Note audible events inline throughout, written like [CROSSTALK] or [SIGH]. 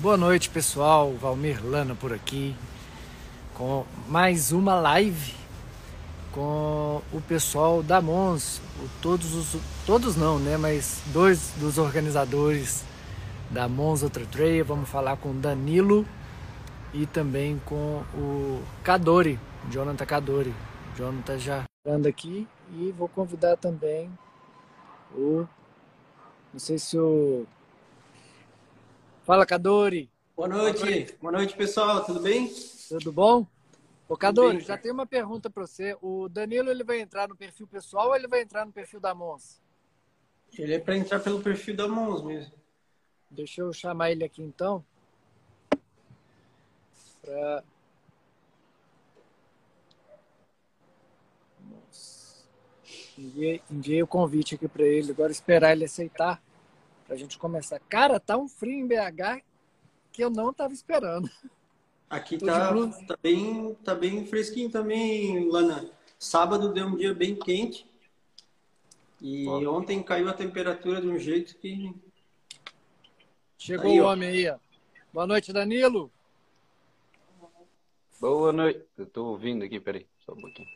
Boa noite, pessoal. Valmir Lana por aqui com mais uma live com o pessoal da Mons, todos os todos não, né, mas dois dos organizadores da Mons Ultra Trail. Vamos falar com Danilo e também com o Cadori, Jonathan Cadori. Jonathan já anda aqui e vou convidar também o não sei se o Fala, Cadori. Boa noite. Boa noite, Boa noite pessoal. Tudo bem? Tudo bom? Ô, Cadori, já tem uma pergunta para você. O Danilo ele vai entrar no perfil pessoal ou ele vai entrar no perfil da Mons? Ele é para entrar pelo perfil da Mons mesmo. Deixa eu chamar ele aqui então. Pra... Enviei, enviei o convite aqui para ele. Agora esperar ele aceitar para a gente começar. Cara, tá um frio em BH que eu não tava esperando. Aqui tá, tá, bem, tá bem fresquinho também, Lana. Sábado deu um dia bem quente. E ontem caiu a temperatura de um jeito que. Chegou aí, o homem aí. Ó. Boa noite, Danilo. Boa noite. Eu tô ouvindo aqui, peraí, só um pouquinho.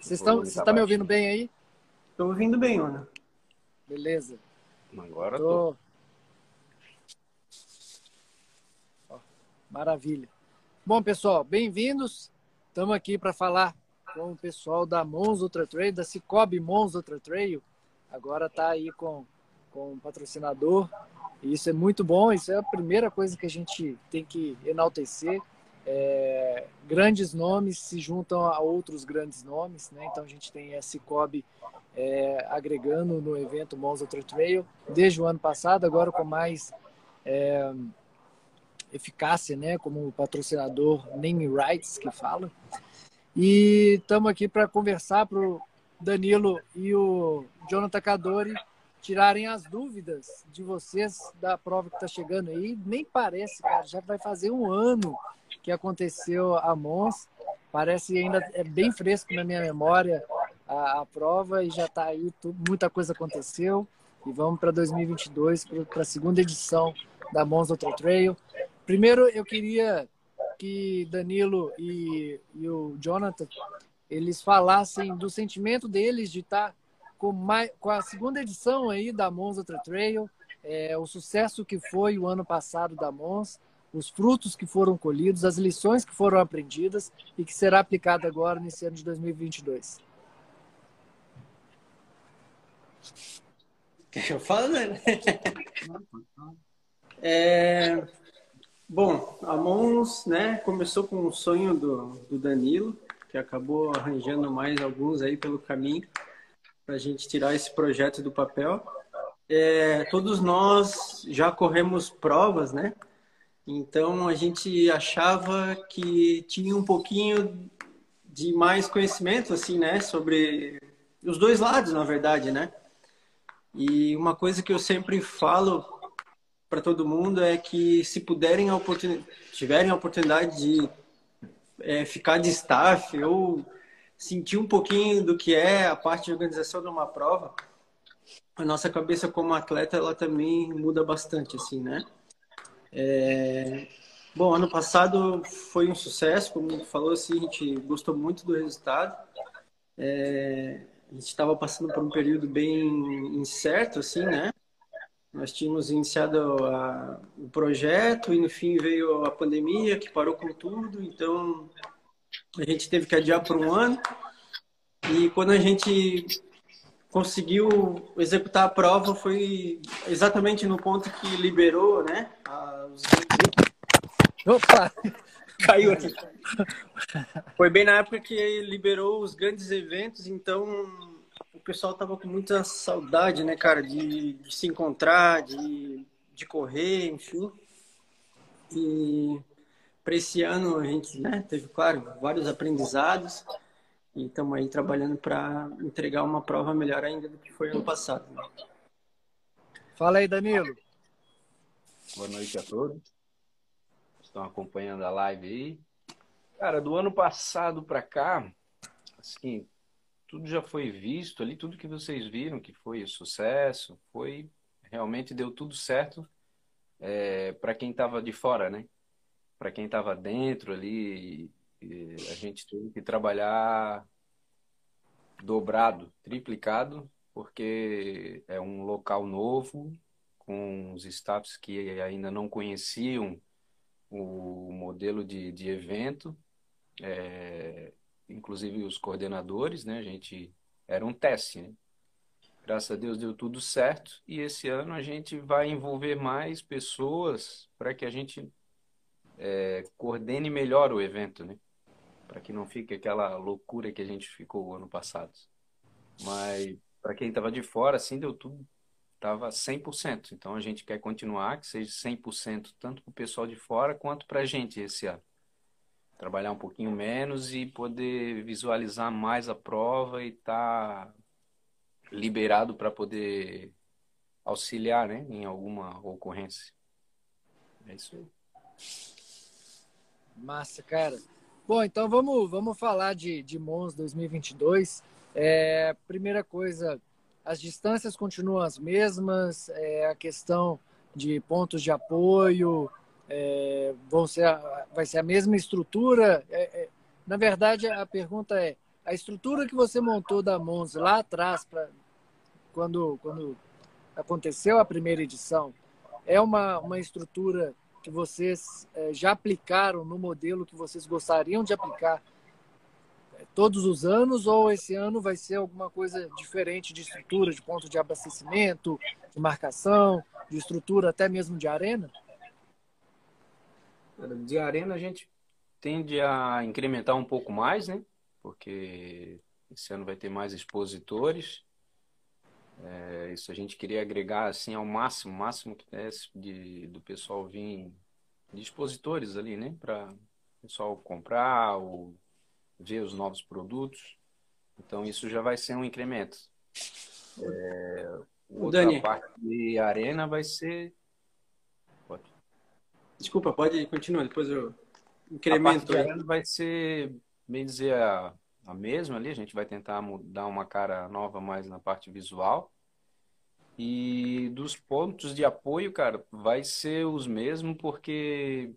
Vocês estão tá me ouvindo bem aí? Estou ouvindo bem, Ana. Beleza. Agora tô. tô. Maravilha. Bom, pessoal, bem-vindos. Estamos aqui para falar com o pessoal da Mons Ultra Trail, da Cicobi Mons Ultra Trail. Agora está aí com, com um patrocinador. E isso é muito bom. Isso é a primeira coisa que a gente tem que enaltecer. É, grandes nomes se juntam a outros grandes nomes, né? Então a gente tem a Cicobi é, agregando no evento Mons Ultra Trail desde o ano passado, agora com mais é, eficácia, né, como patrocinador name rights que fala. E estamos aqui para conversar para o Danilo e o Jonathan Cadori tirarem as dúvidas de vocês da prova que está chegando aí. Nem parece, cara, já vai fazer um ano que aconteceu a Mons. Parece ainda é bem fresco na minha memória a, a prova e já está aí, muita coisa aconteceu. E vamos para 2022, para a segunda edição da Mons Ultra Trail. Primeiro, eu queria que Danilo e, e o Jonathan eles falassem do sentimento deles de estar com, mais, com a segunda edição aí da Monza Ultra Trail, é, o sucesso que foi o ano passado da Mons, os frutos que foram colhidos, as lições que foram aprendidas e que será aplicada agora nesse ano de 2022. Quer eu falo, né? [LAUGHS] é, Bom, a Mons né, começou com o sonho do, do Danilo, que acabou arranjando mais alguns aí pelo caminho para a gente tirar esse projeto do papel. É, todos nós já corremos provas, né? Então a gente achava que tinha um pouquinho de mais conhecimento, assim, né? Sobre os dois lados, na verdade, né? E uma coisa que eu sempre falo para todo mundo é que se puderem a tiverem a oportunidade de é, ficar de staff ou sentir um pouquinho do que é a parte de organização de uma prova, a nossa cabeça como atleta ela também muda bastante, assim, né? É... Bom, ano passado foi um sucesso, como falou, assim, a gente gostou muito do resultado. É... A gente estava passando por um período bem incerto, assim, né? Nós tínhamos iniciado a, o projeto e no fim veio a pandemia que parou com tudo, então a gente teve que adiar por um ano. E quando a gente conseguiu executar a prova foi exatamente no ponto que liberou, né? Os... Opa! Caiu aqui. Foi bem na época que liberou os grandes eventos, então pessoal tava com muita saudade, né, cara, de, de se encontrar, de, de correr, enfim. E para esse ano a gente né, teve, claro, vários aprendizados e estamos aí trabalhando para entregar uma prova melhor ainda do que foi ano passado. Né? Fala aí, Danilo. Boa noite a todos. Estão acompanhando a live aí. Cara, do ano passado para cá, assim, tudo já foi visto ali, tudo que vocês viram que foi sucesso, foi realmente deu tudo certo é, para quem estava de fora, né? Para quem estava dentro ali, a gente teve que trabalhar dobrado, triplicado, porque é um local novo, com os staffs que ainda não conheciam o modelo de, de evento, é, inclusive os coordenadores, né? A gente era um teste, né? Graças a Deus deu tudo certo e esse ano a gente vai envolver mais pessoas para que a gente é, coordene melhor o evento, né? Para que não fique aquela loucura que a gente ficou ano passado. Mas para quem estava de fora, assim, deu tudo, estava 100%. Então a gente quer continuar, que seja 100% tanto para o pessoal de fora quanto para a gente esse ano. Trabalhar um pouquinho menos e poder visualizar mais a prova e estar tá liberado para poder auxiliar né, em alguma ocorrência. É isso aí. Massa, cara. Bom, então vamos, vamos falar de, de Mons 2022. É, primeira coisa, as distâncias continuam as mesmas, é, a questão de pontos de apoio é, vão ser a, vai ser a mesma estrutura. É, é, na verdade, a pergunta é: a estrutura que você montou da Mons lá atrás, pra, quando, quando aconteceu a primeira edição, é uma, uma estrutura que vocês é, já aplicaram no modelo que vocês gostariam de aplicar todos os anos ou esse ano vai ser alguma coisa diferente de estrutura, de ponto de abastecimento, de marcação, de estrutura até mesmo de arena? De arena a gente tende a incrementar um pouco mais, né? Porque esse ano vai ter mais expositores. É, isso a gente queria agregar assim ao máximo, máximo que desse de, do pessoal vir de expositores ali, né? Para o pessoal comprar ou ver os novos produtos. Então isso já vai ser um incremento. É, outra Dani. parte de arena vai ser Desculpa, pode continuar, depois eu incremento. A parte vai ser, bem dizer, a, a mesma ali, a gente vai tentar dar uma cara nova mais na parte visual. E dos pontos de apoio, cara, vai ser os mesmos, porque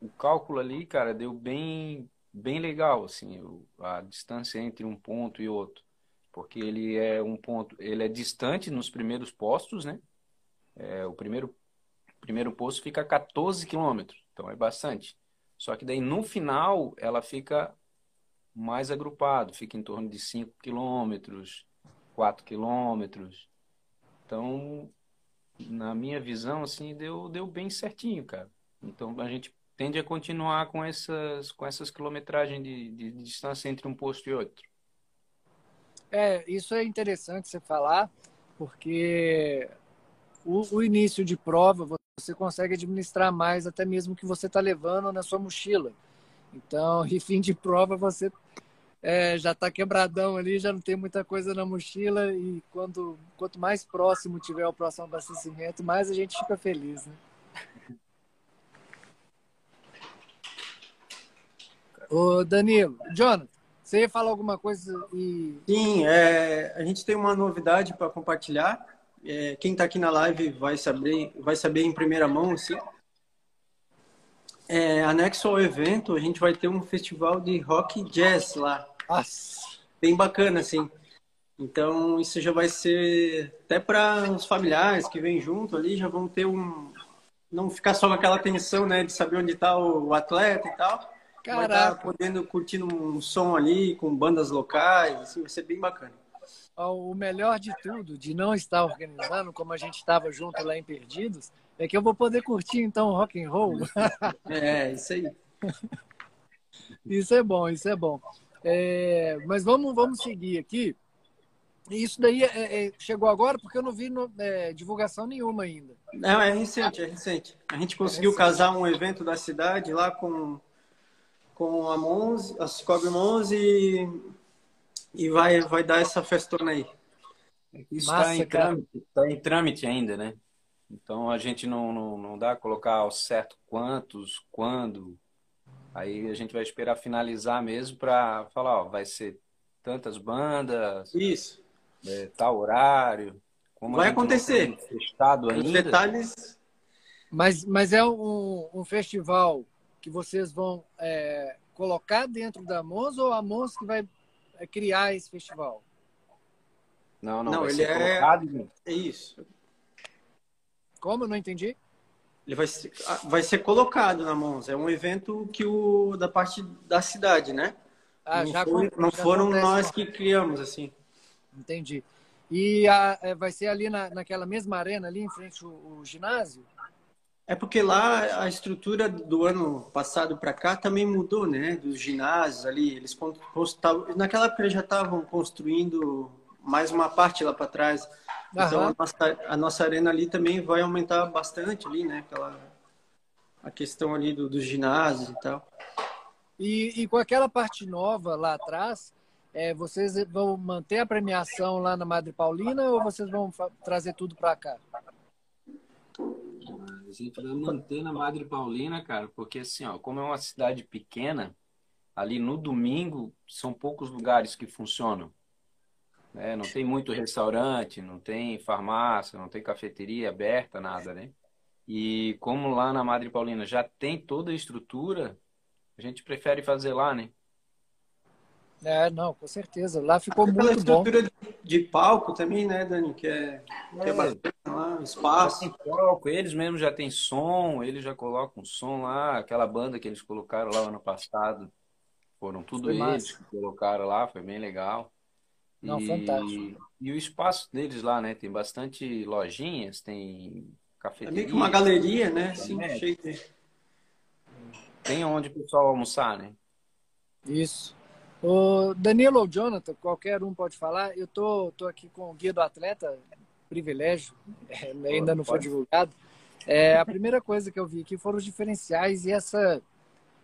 o cálculo ali, cara, deu bem, bem legal, assim, a distância entre um ponto e outro. Porque ele é um ponto, ele é distante nos primeiros postos, né? É, o primeiro primeiro posto fica a 14 quilômetros, então é bastante. Só que daí no final ela fica mais agrupado, fica em torno de 5 quilômetros, 4 quilômetros. Então, na minha visão, assim, deu, deu bem certinho, cara. Então a gente tende a continuar com essas, com essas quilometragens de, de, de distância entre um posto e outro. É, isso é interessante você falar, porque o, o início de prova você consegue administrar mais até mesmo que você está levando na sua mochila. Então, [LAUGHS] e fim de prova, você é, já está quebradão ali, já não tem muita coisa na mochila e quando, quanto mais próximo tiver o próximo abastecimento, mais a gente fica feliz, né? Ô Danilo, Jonathan, você ia falar alguma coisa e... Sim, é, a gente tem uma novidade para compartilhar é, quem está aqui na live vai saber, vai saber em primeira mão, assim. É, anexo ao evento, a gente vai ter um festival de rock e jazz lá. Nossa. Bem bacana, assim. Então, isso já vai ser até para os familiares que vêm junto ali, já vão ter um. Não ficar só com aquela tensão, né, de saber onde está o atleta e tal. Tá Caraca. Vai estar podendo curtindo um som ali com bandas locais, assim, vai ser bem bacana o melhor de tudo, de não estar organizando, como a gente estava junto lá em Perdidos, é que eu vou poder curtir então rock and roll. [LAUGHS] É, isso aí. Isso é bom, isso é bom. É, mas vamos, vamos seguir aqui. Isso daí é, é, chegou agora porque eu não vi no, é, divulgação nenhuma ainda. Não, é recente, é recente. A gente conseguiu casar um evento da cidade lá com, com a Mons, a Cicobi Mons e e vai, vai dar essa festona aí. Isso está em, trâmite, tá em trâmite ainda, né? Então a gente não, não, não dá colocar ao certo quantos, quando. Aí a gente vai esperar finalizar mesmo para falar, ó, vai ser tantas bandas. Isso. É, tal horário. Como vai acontecer. Estado ainda. Os detalhes, Mas, mas é um, um festival que vocês vão é, colocar dentro da Mons ou a Mons que vai é, criar esse festival? Não, não, Não, vai ele ser é- colocado. É isso. Como? Eu não entendi. Ele vai ser, ah, vai ser colocado na Monza. É um evento que o da parte da cidade, né? Ah, não já foi- não já foram nós que criamos assim. Entendi. E a- é, vai ser ali na, naquela mesma arena, ali em frente ao, ao ginásio? É porque lá a estrutura do ano passado para cá também mudou, né? Dos ginásios ali, eles naquela época eles já estavam construindo mais uma parte lá para trás. Então Aham. a nossa, a nossa arena ali também vai aumentar bastante ali, né? Aquela a questão ali do, dos ginásios e tal. E, e com aquela parte nova lá atrás, é, vocês vão manter a premiação lá na Madre Paulina ou vocês vão trazer tudo para cá? A gente vai manter na Madre Paulina, cara, porque assim, ó, como é uma cidade pequena, ali no domingo são poucos lugares que funcionam. né? Não tem muito restaurante, não tem farmácia, não tem cafeteria aberta, nada, né? E como lá na Madre Paulina já tem toda a estrutura, a gente prefere fazer lá, né? É, não, com certeza. Lá ficou Aquela muito bom. estrutura de, de palco também, né, Dani? Que é, que é bastante lá, espaço. palco, eles mesmos já têm som, eles já colocam som lá, aquela banda que eles colocaram lá ano passado, foram tudo Foi eles massa. que colocaram lá, foi bem legal. Não, e, fantástico. e o espaço deles lá, né? Tem bastante lojinhas, tem É cafeteria, meio que uma galeria, né? Assim, É. cheio de... tem onde o pessoal almoçar, né? Isso. O Danilo ou Jonathan, qualquer um pode falar. Eu tô, tô aqui com o guia do atleta, privilégio, [LAUGHS] é, ainda não foi divulgado. É, a primeira coisa que eu vi aqui foram os diferenciais e essa,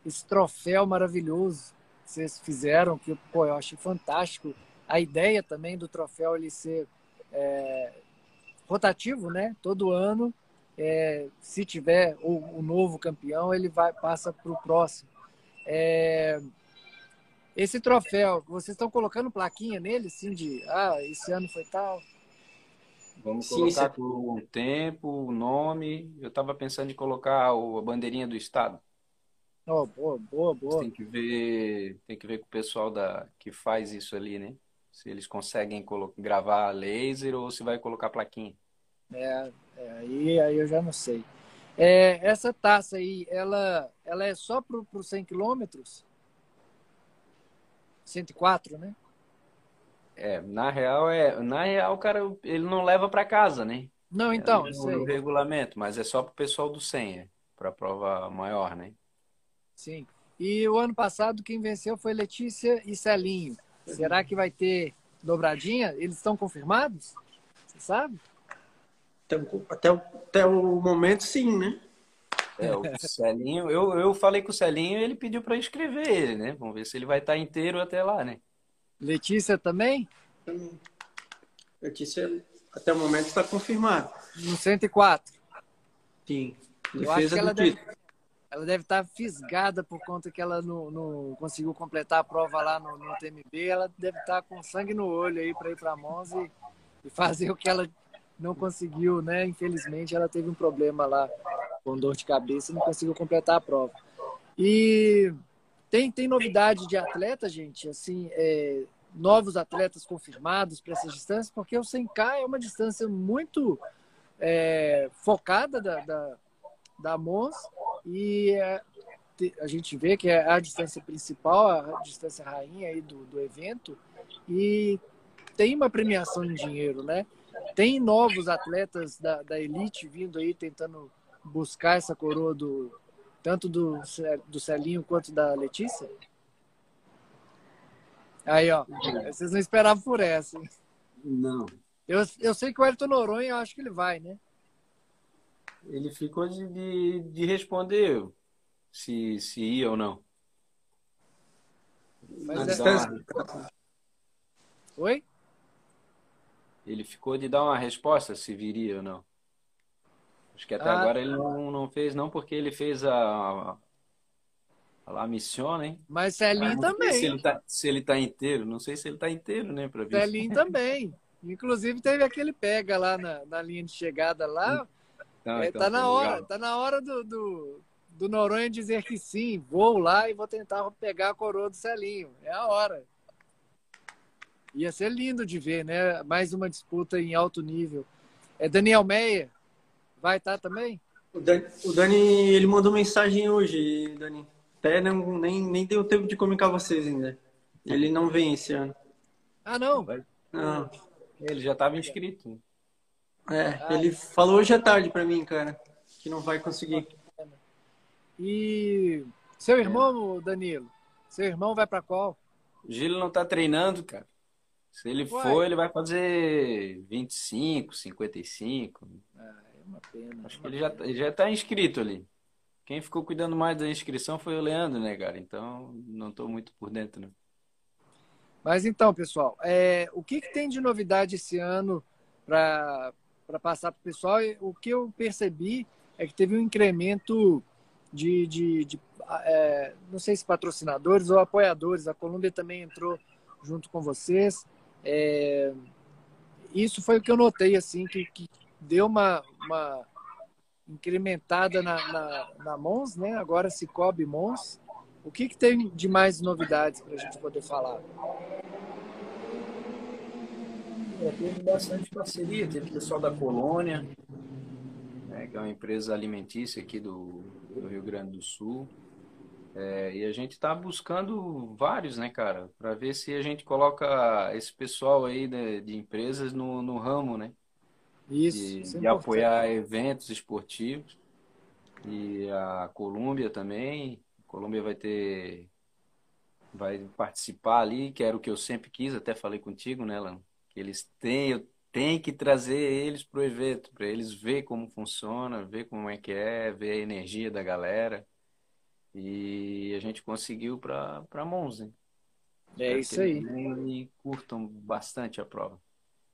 esse troféu maravilhoso que vocês fizeram, que pô, eu achei fantástico. A ideia também do troféu ele ser é, rotativo, né? Todo ano, é, se tiver o, o novo campeão, ele vai passa para o próximo. É, esse troféu, vocês estão colocando plaquinha nele, assim, de ah, esse ano foi tal? Vamos Sim, colocar por um tempo, o nome. Eu estava pensando em colocar o- a bandeirinha do estado. Oh, boa, boa, boa. Tem que ver, tem que ver com o pessoal da, que faz isso ali, né? Se eles conseguem colo- gravar laser ou se vai colocar plaquinha. É, é, aí, aí eu já não sei. É, essa taça aí, ela, ela é só para os 100 quilômetros? 104, né? É, na real é, na real, cara, ele não leva para casa, né? Não, É então, no, isso no aí. regulamento, mas é só pro pessoal do 100, é, para prova maior, né? Sim. E o ano passado quem venceu foi Letícia e Celinho. Será que vai ter dobradinha? Eles estão confirmados? Você sabe? Então, até, o- até o momento, sim, né? É, o Celinho, eu, eu falei com o Celinho e ele pediu para inscrever ele, né? Vamos ver se ele vai estar inteiro até lá, né? Letícia também? Letícia, até o momento, está confirmado. No 104. Sim. Eu acho que Defesa ela deve, ela deve estar fisgada por conta que ela não, não conseguiu completar a prova lá no, no TMB. Ela deve estar com sangue no olho aí para ir para Monza e, e fazer o que ela não conseguiu, né? Infelizmente, ela teve um problema lá com dor de cabeça e não conseguiu completar a prova. E tem, tem novidade de atleta, gente? Assim, é, novos atletas confirmados para essas distâncias? Porque o 100K é uma distância muito é, focada da, da, da Mons e é, a gente vê que é a distância principal, a distância rainha aí do, do evento e tem uma premiação em dinheiro, né? Tem novos atletas da, da elite vindo aí tentando buscar essa coroa do tanto do, do Celinho quanto da Letícia? Aí, ó, vocês não esperavam por essa. hein? Não. Eu, eu sei que o Ayrton Noronha, eu acho que ele vai, né? Ele ficou de, de, de responder se, se ia ou não. Mas Na é- distância. Oi? Ele ficou de dar uma resposta se viria ou não. Acho que até Ah. agora ele não, não fez, não, porque ele fez a, a La hein? Mas Celinho Não sei Se também. ele, tá, se ele tá inteiro, não sei se ele tá inteiro, né, pra ver. Celinho também. Inclusive teve aquele pega lá na, na linha de chegada lá. Não, é, então, tá na hora, legal. tá na hora do, do, do Noronha dizer que sim, vou lá e vou tentar pegar a coroa do Celinho. É a hora. Ia ser lindo de ver, né? Mais uma disputa em alto nível. É Daniel Meyer, vai estar tá também? O Dani, o Dani, ele mandou mensagem hoje, Dani. Até não, nem, nem deu tempo de comunicar vocês ainda. Ele não vem esse ano. Ah, não? Não. Ele já estava inscrito. É, ah, ele falou hoje à tarde para mim, cara, que não vai conseguir. E seu irmão, Danilo? Seu irmão vai para qual? O Gilo não tá treinando, cara. Se ele for, ele vai fazer 25, 55. Ah, é uma pena. Acho que ele já, ele já tá inscrito ali. Quem ficou cuidando mais da inscrição foi o Leandro, né, cara? Então, não tô muito por dentro, né? Mas então, pessoal, é, o que, que tem de novidade esse ano para passar para o pessoal? O que eu percebi é que teve um incremento de, de, de é, não sei se patrocinadores ou apoiadores. A Colômbia também entrou junto com vocês. É, isso foi o que eu notei, assim, que, que deu uma, uma incrementada na, na, na Mons, né? Agora Cicobi Mons. O que, que tem de mais novidades para a gente poder falar? É, teve bastante parceria, teve pessoal da Colônia, né, que é uma empresa alimentícia aqui do, do Rio Grande do Sul. É, e a gente está buscando vários, né, cara, para ver se a gente coloca esse pessoal aí de, de empresas no, no ramo, né? Isso. De, isso é de apoiar eventos esportivos. E a Colômbia também. A Colômbia vai ter. Vai participar ali, que era o que eu sempre quis, até falei contigo, né, Lano? Que eles têm, eu tenho que trazer eles para o evento, para eles ver como funciona, ver como é que é, ver a energia da galera. E a gente conseguiu para Monza. É isso aí. E curtam bastante a prova.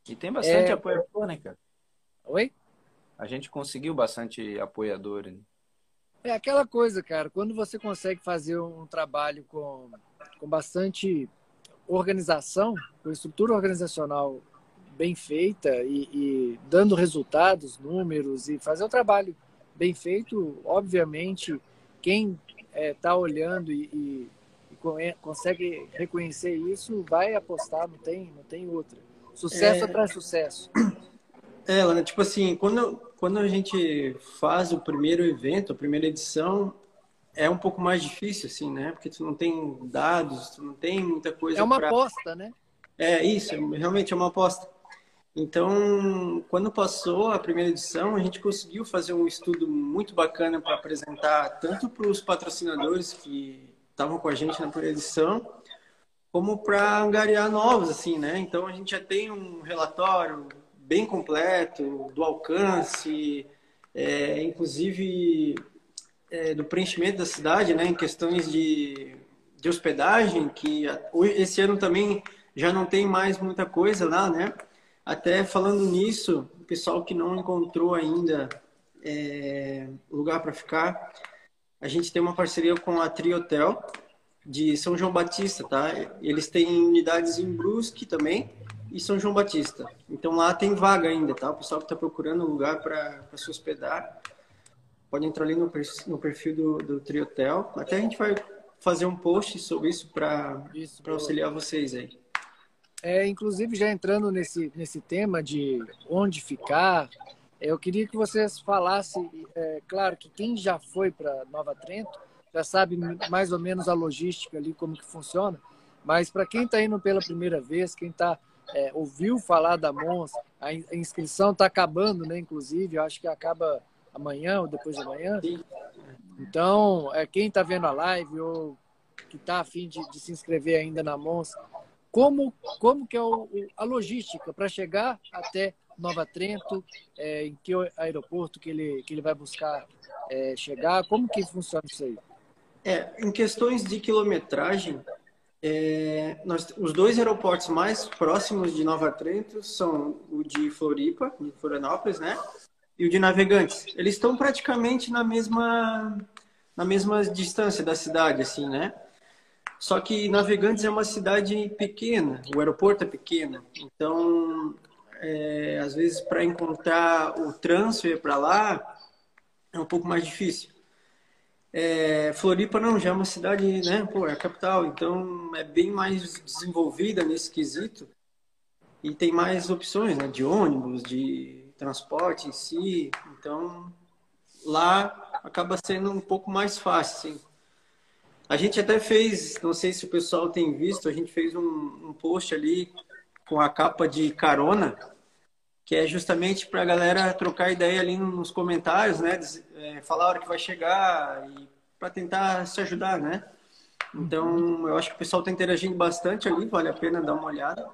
E tem bastante é... apoiador, né, cara? Oi? A gente conseguiu bastante apoiador. Né? É aquela coisa, cara. Quando você consegue fazer um trabalho com, com bastante organização, com estrutura organizacional bem feita e, e dando resultados, números e fazer o trabalho bem feito, obviamente, quem está é, tá olhando e, e, e, consegue reconhecer isso, vai apostar, não tem, não tem outra. Sucesso é... atrás sucesso. É, Lana, tipo assim, quando, quando a gente faz o primeiro evento, a primeira edição, é um pouco mais difícil, assim, né? Porque tu não tem dados, tu não tem muita coisa. É uma pra... aposta, né? É isso, realmente é uma aposta. Então, quando passou a primeira edição, a gente conseguiu fazer um estudo muito bacana para apresentar tanto para os patrocinadores que estavam com a gente na primeira edição, como para angariar novos, assim, né? Então, a gente já tem um relatório bem completo do alcance, é, inclusive é, do preenchimento da cidade, né? Em questões de, de hospedagem, que esse ano também já não tem mais muita coisa lá, né? Até falando nisso, o pessoal que não encontrou ainda é, lugar para ficar, a gente tem uma parceria com a Tri Hotel de São João Batista, tá? Eles têm unidades em Brusque também e São João Batista. Então lá tem vaga ainda, tá? O pessoal que está procurando lugar para se hospedar pode entrar ali no, no perfil do, do Tri Hotel. Até a gente vai fazer um post sobre isso para auxiliar vocês aí. É, inclusive, já entrando nesse, nesse tema de onde ficar, eu queria que vocês falassem, é, claro que quem já foi para Nova Trento já sabe mais ou menos a logística ali, como que funciona, mas para quem está indo pela primeira vez, quem tá, é, ouviu falar da Mons, a inscrição está acabando, né? Inclusive, eu acho que acaba amanhã ou depois de amanhã. Então, é, quem está vendo a live ou que está afim de, de se inscrever ainda na Mons, como, como que é o, a logística para chegar até Nova Trento, é, em que aeroporto que ele, que ele vai buscar é, chegar, como que funciona isso aí? É, em questões de quilometragem, é, nós, os dois aeroportos mais próximos de Nova Trento são o de Floripa, de Florianópolis, né? E o de Navegantes. Eles estão praticamente na mesma, na mesma distância da cidade, assim, né? Só que Navegantes é uma cidade pequena, o aeroporto é pequeno, então é, às vezes para encontrar o transfer para lá é um pouco mais difícil. É, Floripa não, já é uma cidade, né? Pô, é a capital, então é bem mais desenvolvida nesse quesito e tem mais opções, né? De ônibus, de transporte em si. Então lá acaba sendo um pouco mais fácil, sim. A gente até fez, não sei se o pessoal tem visto, a gente fez um, um post ali com a capa de carona, que é justamente para a galera trocar ideia ali nos comentários, né? É, falar a hora que vai chegar e para tentar se ajudar, né? Então, eu acho que o pessoal está interagindo bastante ali, vale a pena dar uma olhada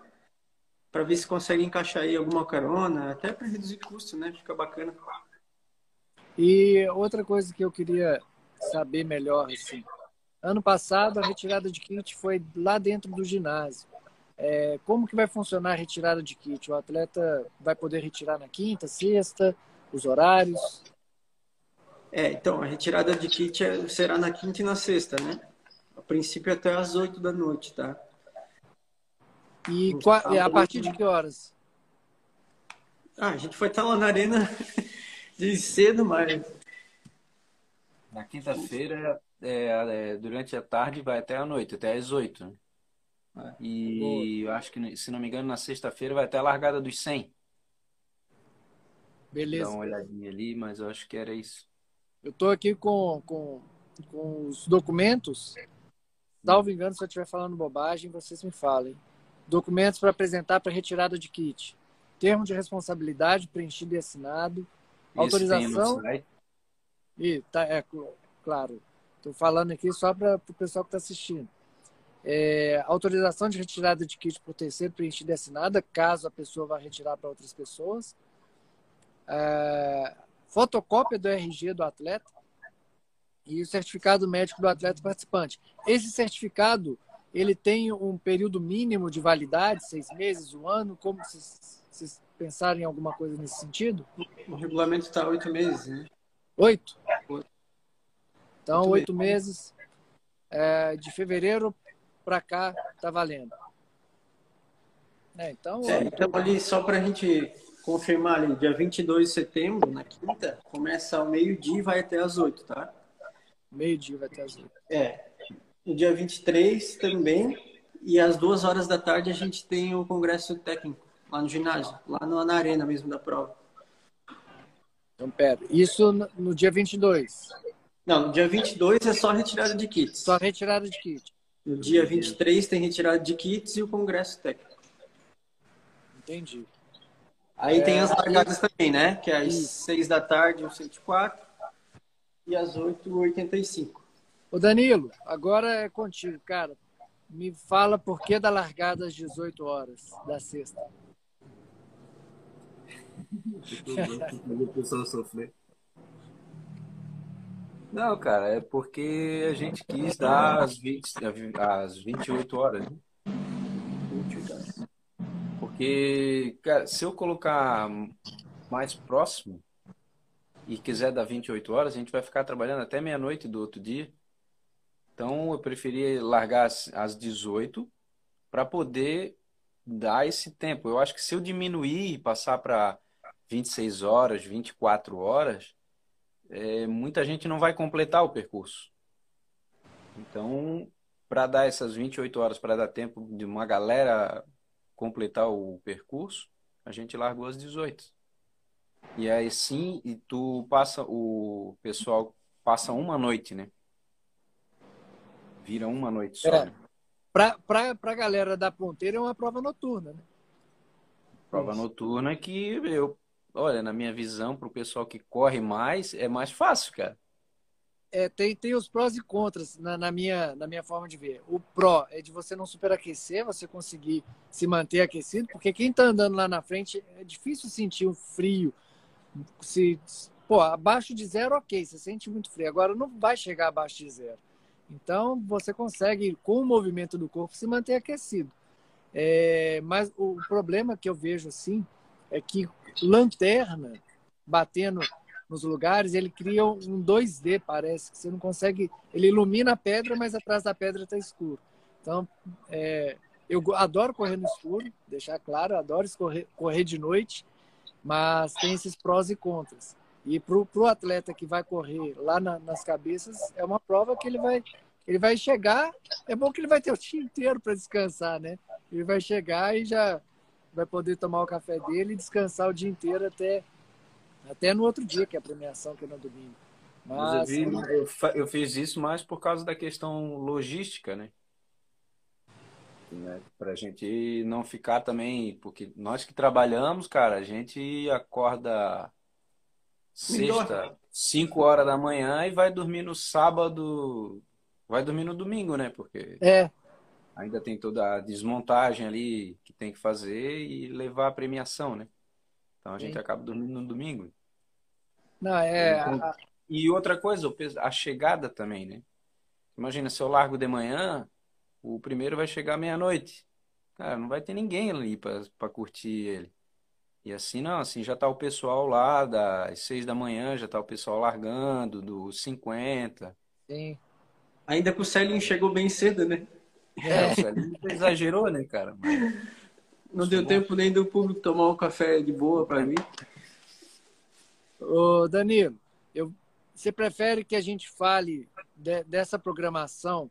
para ver se consegue encaixar aí alguma carona, até para reduzir custo, né? Fica bacana. E outra coisa que eu queria saber melhor, assim, Ano passado, a retirada de kit foi lá dentro do ginásio. É, como que vai funcionar a retirada de kit? O atleta vai poder retirar na quinta, sexta, os horários? É, então, a retirada de kit é, será na quinta e na sexta, né? A princípio até às oito da noite, tá? E qual, a partir de que horas? Ah, a gente foi estar lá na arena [LAUGHS] de cedo, mas... Na quinta-feira é, é, durante a tarde vai até a noite, até às 8. Né? É. E eu acho que, se não me engano, na sexta-feira vai até a largada dos 100. Beleza. Dá uma olhadinha ali, mas eu acho que era isso. Eu estou aqui com, com, com os documentos. Salvo engano, se eu estiver falando bobagem, vocês me falem. Documentos para apresentar para retirada de kit. Termo de responsabilidade preenchido e assinado. Isso autorização. E tá, é claro. Estou falando aqui só para o pessoal que está assistindo. É, autorização de retirada de kit por terceiro preenchida e assinada, caso a pessoa vá retirar para outras pessoas. É, fotocópia do RG do atleta e o certificado médico do atleta participante. Esse certificado, ele tem um período mínimo de validade, seis meses, um ano? Como vocês, vocês pensaram em alguma coisa nesse sentido? O regulamento está oito meses, né? Oito? Então, oito meses é, de fevereiro para cá está valendo. É, então, é, então, ali, só para a gente confirmar ali, dia 22 de setembro, na quinta, começa ao meio-dia e vai até as 8, tá? Meio-dia vai até as 8. É. No dia 23 também, e às duas horas da tarde a gente tem o congresso técnico lá no ginásio, lá na arena mesmo da prova. Então, pera, isso no dia 22? Não, no dia 22 é só retirada de kits. Só retirada de kits. No dia 23 tem retirada de kits e o congresso técnico. Entendi. Aí é... tem as largadas também, né? Que é às Isso. 6 da tarde, o 104 e às 8, o 85. Ô Danilo, agora é contigo, cara. Me fala por que da largada às 18 horas da sexta. [LAUGHS] o pessoal sofrer. Não, cara, é porque a gente quis dar as, 20, as 28 horas. Né? Porque, cara, se eu colocar mais próximo e quiser dar 28 horas, a gente vai ficar trabalhando até meia-noite do outro dia. Então, eu preferi largar às 18 para poder dar esse tempo. Eu acho que se eu diminuir e passar para 26 horas, 24 horas, é, muita gente não vai completar o percurso. Então, para dar essas 28 horas, para dar tempo de uma galera completar o percurso, a gente largou às 18. E aí sim, e tu passa, o pessoal passa uma noite, né? Vira uma noite só. É. Né? Para a galera da ponteira é uma prova noturna, né? Prova Isso. noturna que eu olha, na minha visão, para o pessoal que corre mais, é mais fácil, cara. É, tem, tem os prós e contras na, na, minha, na minha forma de ver. O pró é de você não superaquecer, você conseguir se manter aquecido, porque quem está andando lá na frente é difícil sentir um frio. Se, pô, abaixo de zero, ok, você sente muito frio. Agora não vai chegar abaixo de zero. Então você consegue, com o movimento do corpo, se manter aquecido. É, mas o problema que eu vejo assim é que lanterna batendo nos lugares, ele cria um 2D, parece, que você não consegue. Ele ilumina a pedra, mas atrás da pedra está escuro. Então, é, eu adoro correr no escuro, deixar claro, adoro correr, correr de noite, mas tem esses prós e contras. E para o atleta que vai correr lá na, nas cabeças, é uma prova que ele vai, ele vai chegar. É bom que ele vai ter o dia inteiro para descansar, né? Ele vai chegar e já vai poder tomar o café dele e descansar o dia inteiro até, até no outro dia, que é a premiação, que é no domingo. Mas, eu, eu, eu fiz isso mais por causa da questão logística, né? né? Para a gente não ficar também, porque nós que trabalhamos, cara, a gente acorda sexta, 5 horas da manhã e vai dormir no sábado, vai dormir no domingo, né? Porque é. Ainda tem toda a desmontagem ali que tem que fazer e levar a premiação, né? Então a gente Sim. acaba dormindo no domingo. Não, é. Então, e outra coisa, a chegada também, né? Imagina, se eu largo de manhã, o primeiro vai chegar meia-noite. Cara, não vai ter ninguém ali para curtir ele. E assim não, assim já tá o pessoal lá das seis da manhã, já tá o pessoal largando, dos 50. Sim. Ainda que o Celinho chegou bem cedo, né? É, Celinho exagerou, né, cara? Mas... Não deu tempo nem do público tomar um café de boa para mim. Ô, Danilo, eu, você prefere que a gente fale de, dessa programação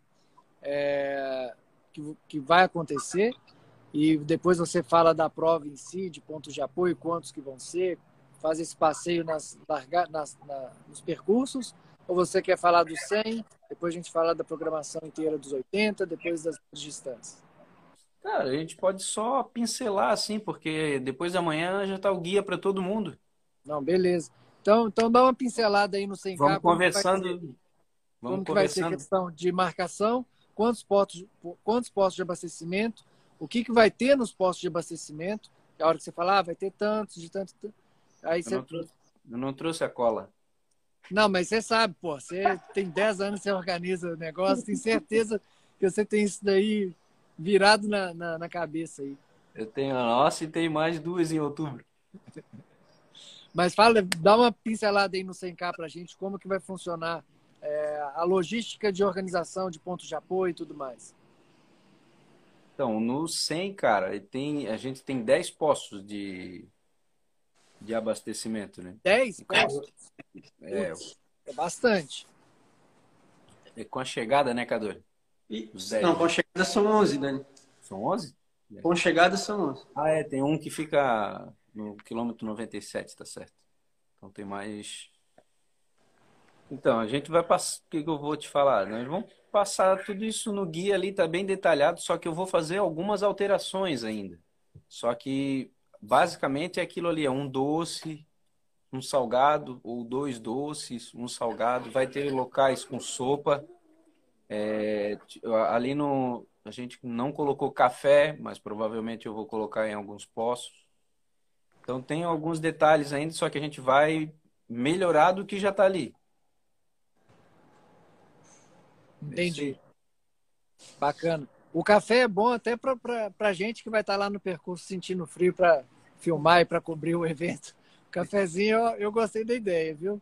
é, que, que vai acontecer? E depois você fala da prova em si, de pontos de apoio, quantos que vão ser, faz esse passeio nas, nas, na, nos percursos, ou você quer falar do 100, depois a gente fala da programação inteira dos 80, depois das distâncias? Cara, a gente pode só pincelar assim, porque depois da manhã já está o guia para todo mundo. Não, beleza. Então, então dá uma pincelada aí no 100K. Vamos conversando. Vamos como que vai ser a questão de marcação, quantos postos, quantos postos de abastecimento, o que, que vai ter nos postos de abastecimento. A hora que você falar, ah, vai ter tantos, de tanto. Aí eu, você... não trouxe, eu não trouxe a cola. Não, mas você sabe, pô, você tem 10 anos, você organiza o negócio, tem certeza que você tem isso daí virado na, na, na cabeça aí. Eu tenho a nossa e tem mais duas em outubro. Mas fala, dá uma pincelada aí no 100K pra gente, como que vai funcionar é, a logística de organização de pontos de apoio e tudo mais. Então, no 100, cara, tem, a gente tem 10 postos de, de abastecimento, né? 10 postos? É, é bastante. É com a chegada, né, Cador? E, não, com a chegada são 11, Dani. São 11? Com a chegada são 11. Ah, é, tem um que fica no quilômetro 97, tá certo. Então tem mais. Então, a gente vai passar. O que eu vou te falar? Nós vamos passar tudo isso no guia ali, tá bem detalhado, só que eu vou fazer algumas alterações ainda. Só que basicamente é aquilo ali, é um doce, um salgado, ou dois doces, um salgado. Vai ter locais com sopa. É, ali no. A gente não colocou café, mas provavelmente eu vou colocar em alguns postos. Então tem alguns detalhes ainda, só que a gente vai melhorar do que já está ali. Entendi. Bacana. O café é bom até para a gente que vai estar tá lá no percurso sentindo frio para filmar e para cobrir o evento. O cafezinho, eu, gostei da ideia, viu?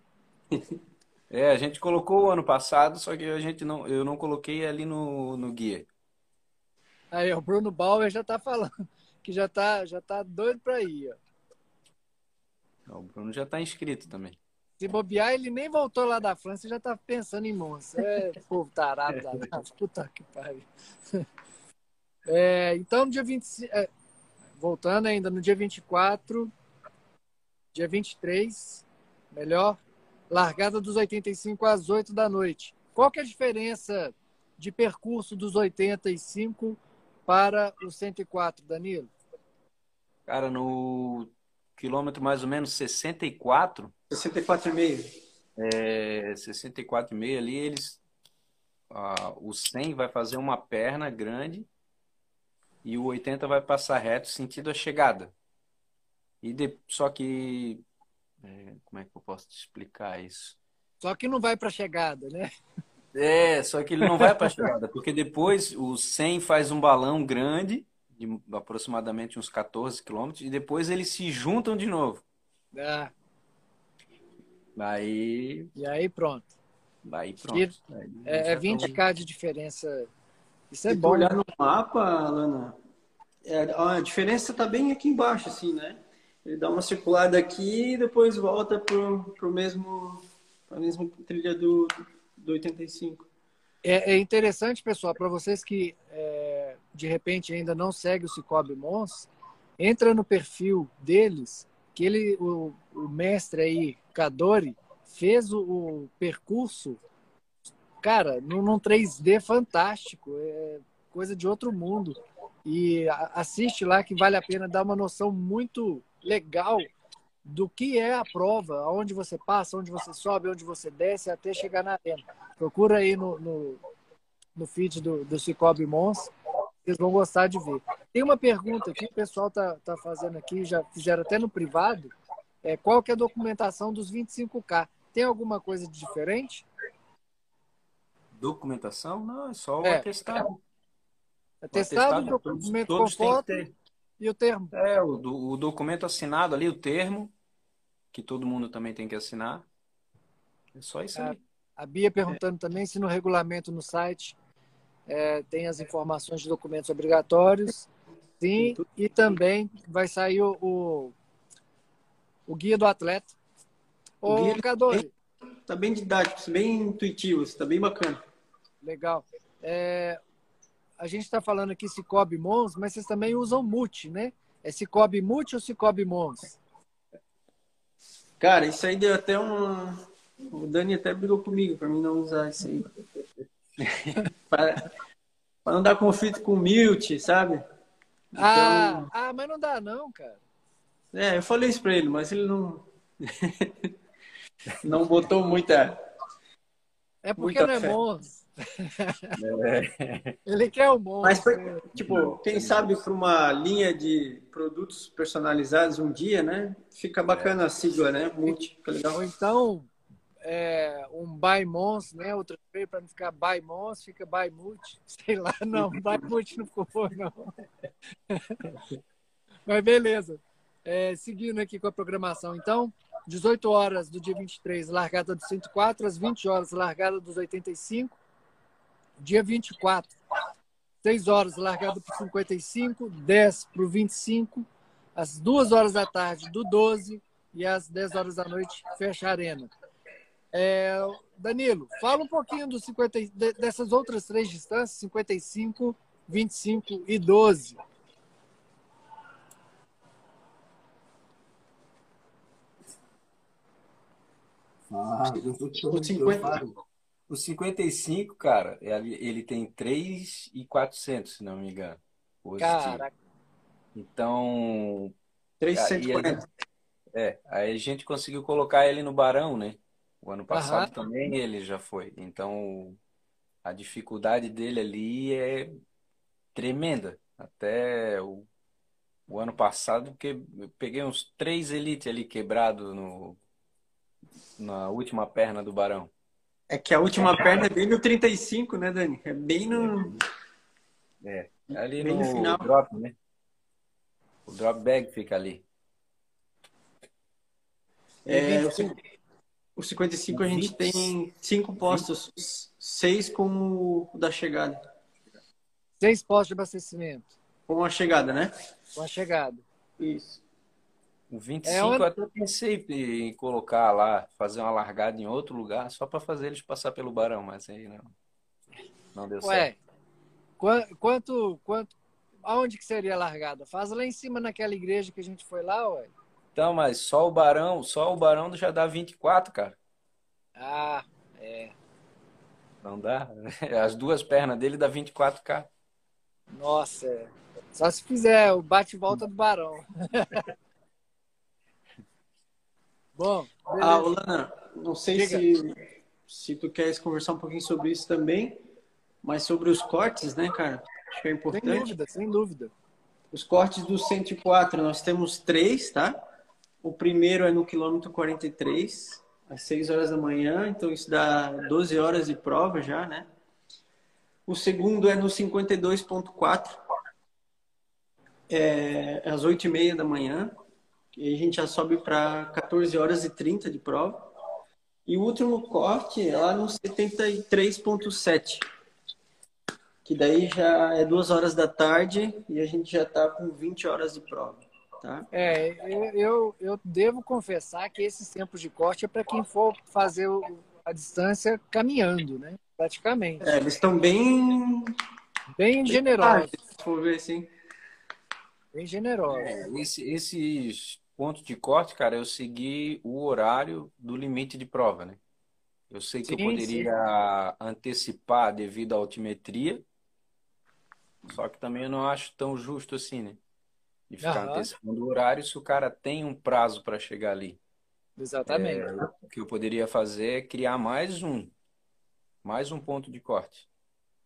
[LAUGHS] É, a gente colocou o ano passado, só que a gente não, eu não coloquei ali no, no guia. Aí, o Bruno Bauer já está falando que já está já tá doido para ir. Ó. O Bruno já está inscrito também. Se bobear, ele nem voltou lá da França e já tá pensando em Monza. É, [LAUGHS] povo tarado danado. Puta que pariu. [LAUGHS] É, então, no dia 25. É, voltando ainda, no dia 24, dia 23, melhor, largada dos 85 às 8 da noite. Qual que é a diferença de percurso dos 85 para o 104, Danilo? Cara, no quilômetro mais ou menos 64. 64,5. É, 64,5 ali, eles. Ah, o 100 vai fazer uma perna grande e o 80 vai passar reto sentido a chegada. E de, só que. É, como é que eu posso te explicar isso? Só que não vai para a chegada, né? É, só que ele não vai para a chegada, porque depois o 100 faz um balão grande de aproximadamente uns 14 quilômetros, e depois eles se juntam de novo. Ah. Aí. E aí pronto. Aí pronto. E é, é 20k de diferença. Isso é Se bom. olhar no mapa, Lana, é, a diferença está bem aqui embaixo, assim, né? Ele dá uma circulada aqui e depois volta pro, pro mesmo, a mesma trilha do, do 85. É, é interessante, pessoal, para vocês que é, de repente ainda não seguem o Cicobi Mons, entra no perfil deles, que ele, o, o mestre aí, Kadori, fez o, o percurso, cara, num, num 3D fantástico, é coisa de outro mundo. E assiste lá que vale a pena dar uma noção muito legal do que é a prova, onde você passa, onde você sobe, onde você desce, até chegar na arena. Procura aí no, no, no feed do, do Cicobi Mons, vocês vão gostar de ver. Tem uma pergunta que o pessoal tá, tá fazendo aqui, já fizeram até no privado, é, qual que é a documentação dos 25K? Tem alguma coisa de diferente? Documentação? Não, é só o é, atestado. Atestado, atestado documento todos, com foto e o termo. É, o, o documento assinado ali, o termo, que todo mundo também tem que assinar. É só isso é, aí. A Bia perguntando é. também se no regulamento no site é, tem as informações de documentos obrigatórios. Sim, e também vai sair o, o, o guia do atleta. O Ô, Cadore. Está bem didático, bem intuitivo, está bem bacana. Legal. É, a gente está falando aqui Cicobi Mons, mas vocês também usam Mute, né? É Cicobi Mute ou Cicobi Mons? Cara, isso aí deu até um. O Dani até brigou comigo para mim não usar isso aí. [LAUGHS] para não dar conflito com o Milt, sabe? Ah, então... Ah, ah, mas não dá não, cara. É, eu falei isso para ele, mas ele não. [LAUGHS] não botou muita. É porque muita não é fé. Mons. É. Ele quer o bom. Mas, tipo, quem sabe para uma linha de produtos personalizados um dia, né? Fica bacana a sigla, né? Multi, fica legal. Ou então, é, um Buy Mons, né? Outro para não ficar Buy Mons, fica Buy Multi. [LAUGHS] Sei lá, não, Buy Multi não ficou bom, não. [LAUGHS] Mas beleza. É, seguindo aqui com a programação, então, 18 horas do dia 23, largada dos 104, às 20 horas, largada dos 85 dia 24, 6 horas largado para 55, 10 para o 25, às 2 horas da tarde do 12 e às 10 horas da noite fecha a arena. É, Danilo, fala um pouquinho dos 50, dessas outras três distâncias, 55, 25 e 12. Ah, eu tô te 50. O 55, cara, ele, ele tem 3,400, se não me engano. Positivo. Caraca. Então. 3,140. É, aí a gente conseguiu colocar ele no Barão, né? O ano passado Aham. também ele já foi. Então, a dificuldade dele ali é tremenda. Até o, o ano passado, porque eu peguei uns três Elite ali quebrado no, na última perna do Barão. É que a última perna é bem no 35, né, Dani? É bem no. É, ali bem no, no final. drop, né? O drop bag fica ali. É, o 55 a gente tem cinco postos, seis com o da chegada. Seis postos de abastecimento. Com a chegada, né? Com a chegada. Isso. O 25 é onde... eu até pensei em colocar lá, fazer uma largada em outro lugar, só para fazer eles passar pelo Barão, mas aí não, não deu Ué, certo. Quanto, quanto, aonde que seria a largada? Faz lá em cima naquela igreja que a gente foi lá, ué. Então, mas só o Barão, só o Barão já dá 24, cara. Ah, é. Não dá? [LAUGHS] As duas pernas dele dá 24k. Nossa, é. Só se fizer o bate-volta do Barão. [LAUGHS] Bom, ah, Olana, não sei se, se tu queres conversar um pouquinho sobre isso também, mas sobre os cortes, né, cara? Acho que é importante. Sem dúvida, sem dúvida. Os cortes do 104, nós temos três, tá? O primeiro é no quilômetro 43, às 6 horas da manhã, então isso dá 12 horas de prova já, né? O segundo é no 52.4, é, às 8 e meia da manhã. E a gente já sobe para 14 horas e 30 de prova. E o último corte é lá no 73.7. Que daí já é duas horas da tarde e a gente já está com 20 horas de prova. tá? É, eu, eu devo confessar que esses tempos de corte é para quem for fazer a distância caminhando, né? Praticamente. É, eles estão bem. Bem generosos. Se for ver assim. Bem generosos. É, esse, esses pontos de corte, cara, eu segui o horário do limite de prova, né? Eu sei que Sim, eu poderia antecipar devido à altimetria, só que também eu não acho tão justo assim, né? De ficar antecipando o horário se o cara tem um prazo para chegar ali. Exatamente. É, o que eu poderia fazer é criar mais um, mais um ponto de corte.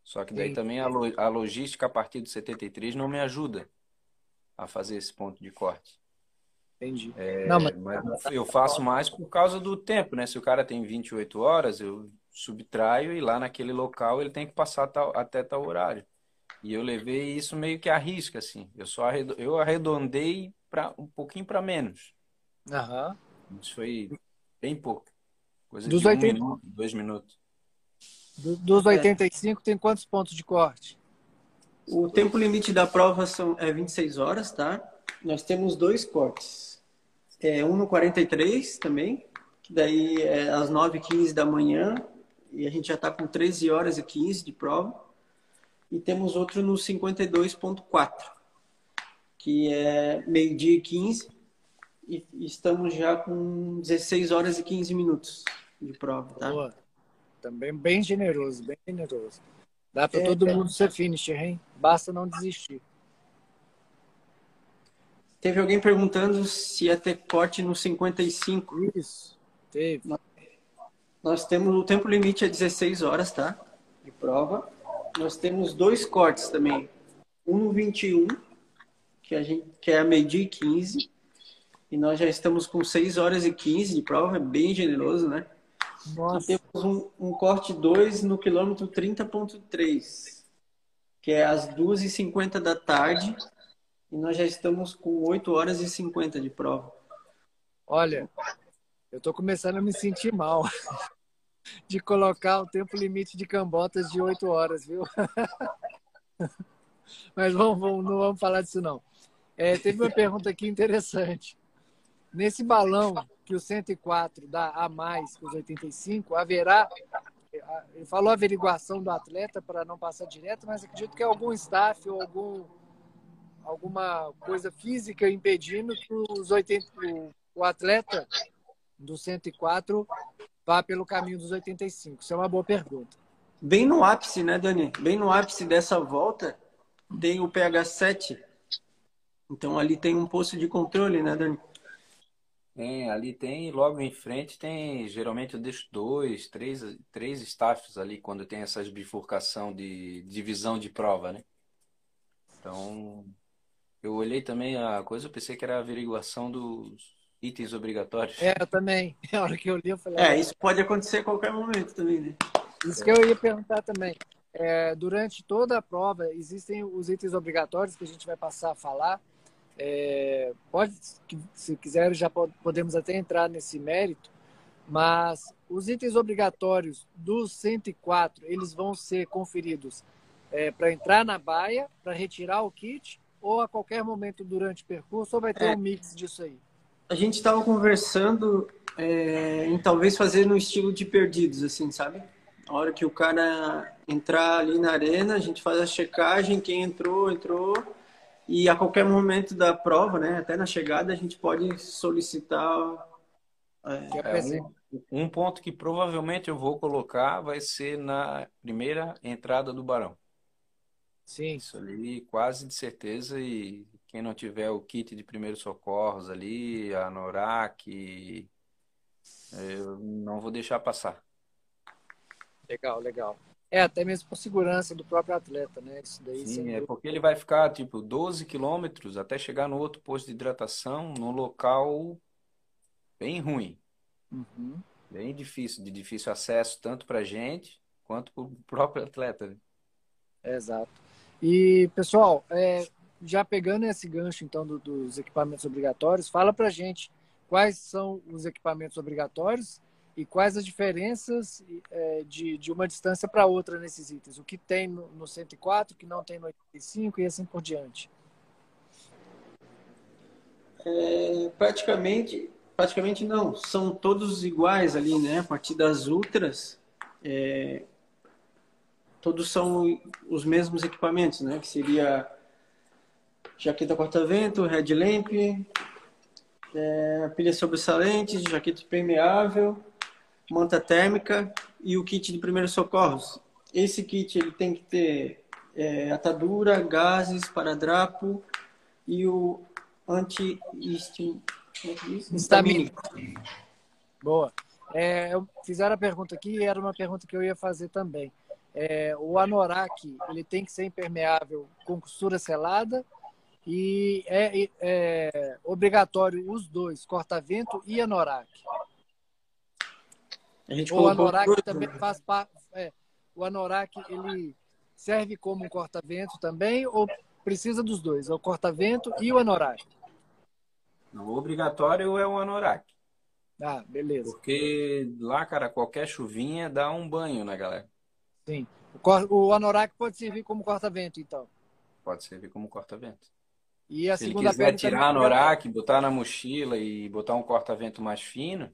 Só que daí Sim. também a, lo- a logística a partir do 73 não me ajuda a fazer esse ponto de corte. Entendi. É, Não, mas mas eu faço mais por causa do tempo, né? Se o cara tem 28 horas, eu subtraio e lá naquele local ele tem que passar tal- até tal horário. E eu levei isso meio que à risca, assim. Eu só arredo- eu arredondei para um pouquinho para menos. Aham. Isso foi bem pouco. Coisa Dos de um 80 minuto, dois minutos. Do- dos 85 tem quantos pontos de corte? O tempo limite da prova são, é 26 horas, tá? Nós temos dois cortes. É um no 43 também, que daí é às 9h15 da manhã, e a gente já está com 13 horas e 15 de prova. E temos outro no 52.4, que é meio-dia e 15, e estamos já com 16 horas e 15 minutos de prova, tá? Boa. Também bem generoso, bem generoso. Dá para É, todo é. mundo ser finisher, hein? Basta não desistir. Teve alguém perguntando se ia ter corte no 55. Isso. Teve. Nós temos o tempo limite é 16 horas, tá? De prova. Nós temos dois cortes também. Um no 21, que, a gente, que é a meio-dia e 15. E nós já estamos com 6 horas e 15 de prova, é bem generoso, né? E Nossa. temos um, um corte 2 no quilômetro 30.3, que é às 2h50 da tarde. E nós já estamos com 8 horas e 50 de prova. Olha, eu tô começando a me sentir mal [LAUGHS] de colocar o tempo limite de cambotas de 8 horas, viu? [LAUGHS] Mas vamos, vamos- não vamos falar disso, não. É, teve uma pergunta aqui interessante. Nesse balão que o 104 dá a mais que os 85, haverá. Ele falou averiguação do atleta para não passar direto, mas acredito que algum staff ou algum, alguma coisa física impedindo que os 80, o, atleta do 104 vá pelo caminho dos 85. Isso é uma boa pergunta. Bem no ápice, né, Dani? Bem no ápice dessa volta, tem o PH7. Então ali tem um posto de controle, né, Dani? Tem, ali tem, logo em frente tem, geralmente eu deixo dois, três, três staffs ali quando tem essas bifurcação de divisão de prova, né? Então, eu olhei também a coisa, eu pensei que era a averiguação dos itens obrigatórios. É, eu também. [LAUGHS] Na hora que eu li, eu falei. É, isso pode acontecer a qualquer momento também, né? Isso que eu ia perguntar também. É, durante toda a prova, existem os itens obrigatórios que a gente vai passar a falar. É, pode, se quiser, já po- podemos até entrar nesse mérito, mas os itens obrigatórios dos 104, eles vão ser conferidos para entrar na baia, para retirar o kit, ou a qualquer momento durante o percurso, ou vai ter É. um mix disso aí? A gente estava conversando é, em talvez fazer no estilo de perdidos, assim, sabe? A hora que o cara entrar ali na arena, a gente faz a checagem, quem entrou, entrou. E a qualquer momento da prova, né, até na chegada, a gente pode solicitar. é, é É, um, um ponto que provavelmente eu vou colocar vai ser na primeira entrada do Barão. Sim. Isso ali, quase de certeza. E quem não tiver o kit de primeiros socorros ali, a NORAC, eu não vou deixar passar. Legal, legal. É, até mesmo por segurança do próprio atleta, né? Isso daí Sim, é porque ele vai ficar tipo 12 quilômetros até chegar no outro posto de hidratação, num local bem ruim, Uhum. bem difícil, de difícil acesso, tanto para gente quanto para o próprio atleta. né? Exato. E, pessoal, é, já pegando esse gancho, então, do- dos equipamentos obrigatórios, fala pra gente quais são os equipamentos obrigatórios e quais as diferenças é, de, de uma distância para outra nesses itens. O que tem no, no 104, o que não tem no 85 e assim por diante. É, praticamente, praticamente não. São todos iguais ali, né? A partir das ultras, é, todos são os mesmos equipamentos, né? Que seria jaqueta corta-vento, headlamp, é, pilha sobressalente, jaqueta permeável, manta térmica e o kit de primeiros socorros. Esse kit ele tem que ter é, atadura, gases, paradrapo e o anti-histamínico. Boa. É, fizeram a pergunta aqui e era uma pergunta que eu ia fazer também. É, o anorak ele tem que ser impermeável com costura selada e é, é obrigatório os dois, corta-vento e anorak. o anorak também né? faz parte. É, o anorak ele serve como um corta-vento também ou precisa dos dois, é o corta-vento e o anorak? Não, obrigatório é o anorak. Ah, beleza. Porque lá, cara, qualquer chuvinha dá um banho, né, galera? Sim. O, o anorak pode servir como corta-vento, então. Pode servir como corta-vento. E a Se segunda ele quiser tirar a anorak, botar na mochila e botar um corta-vento mais fino.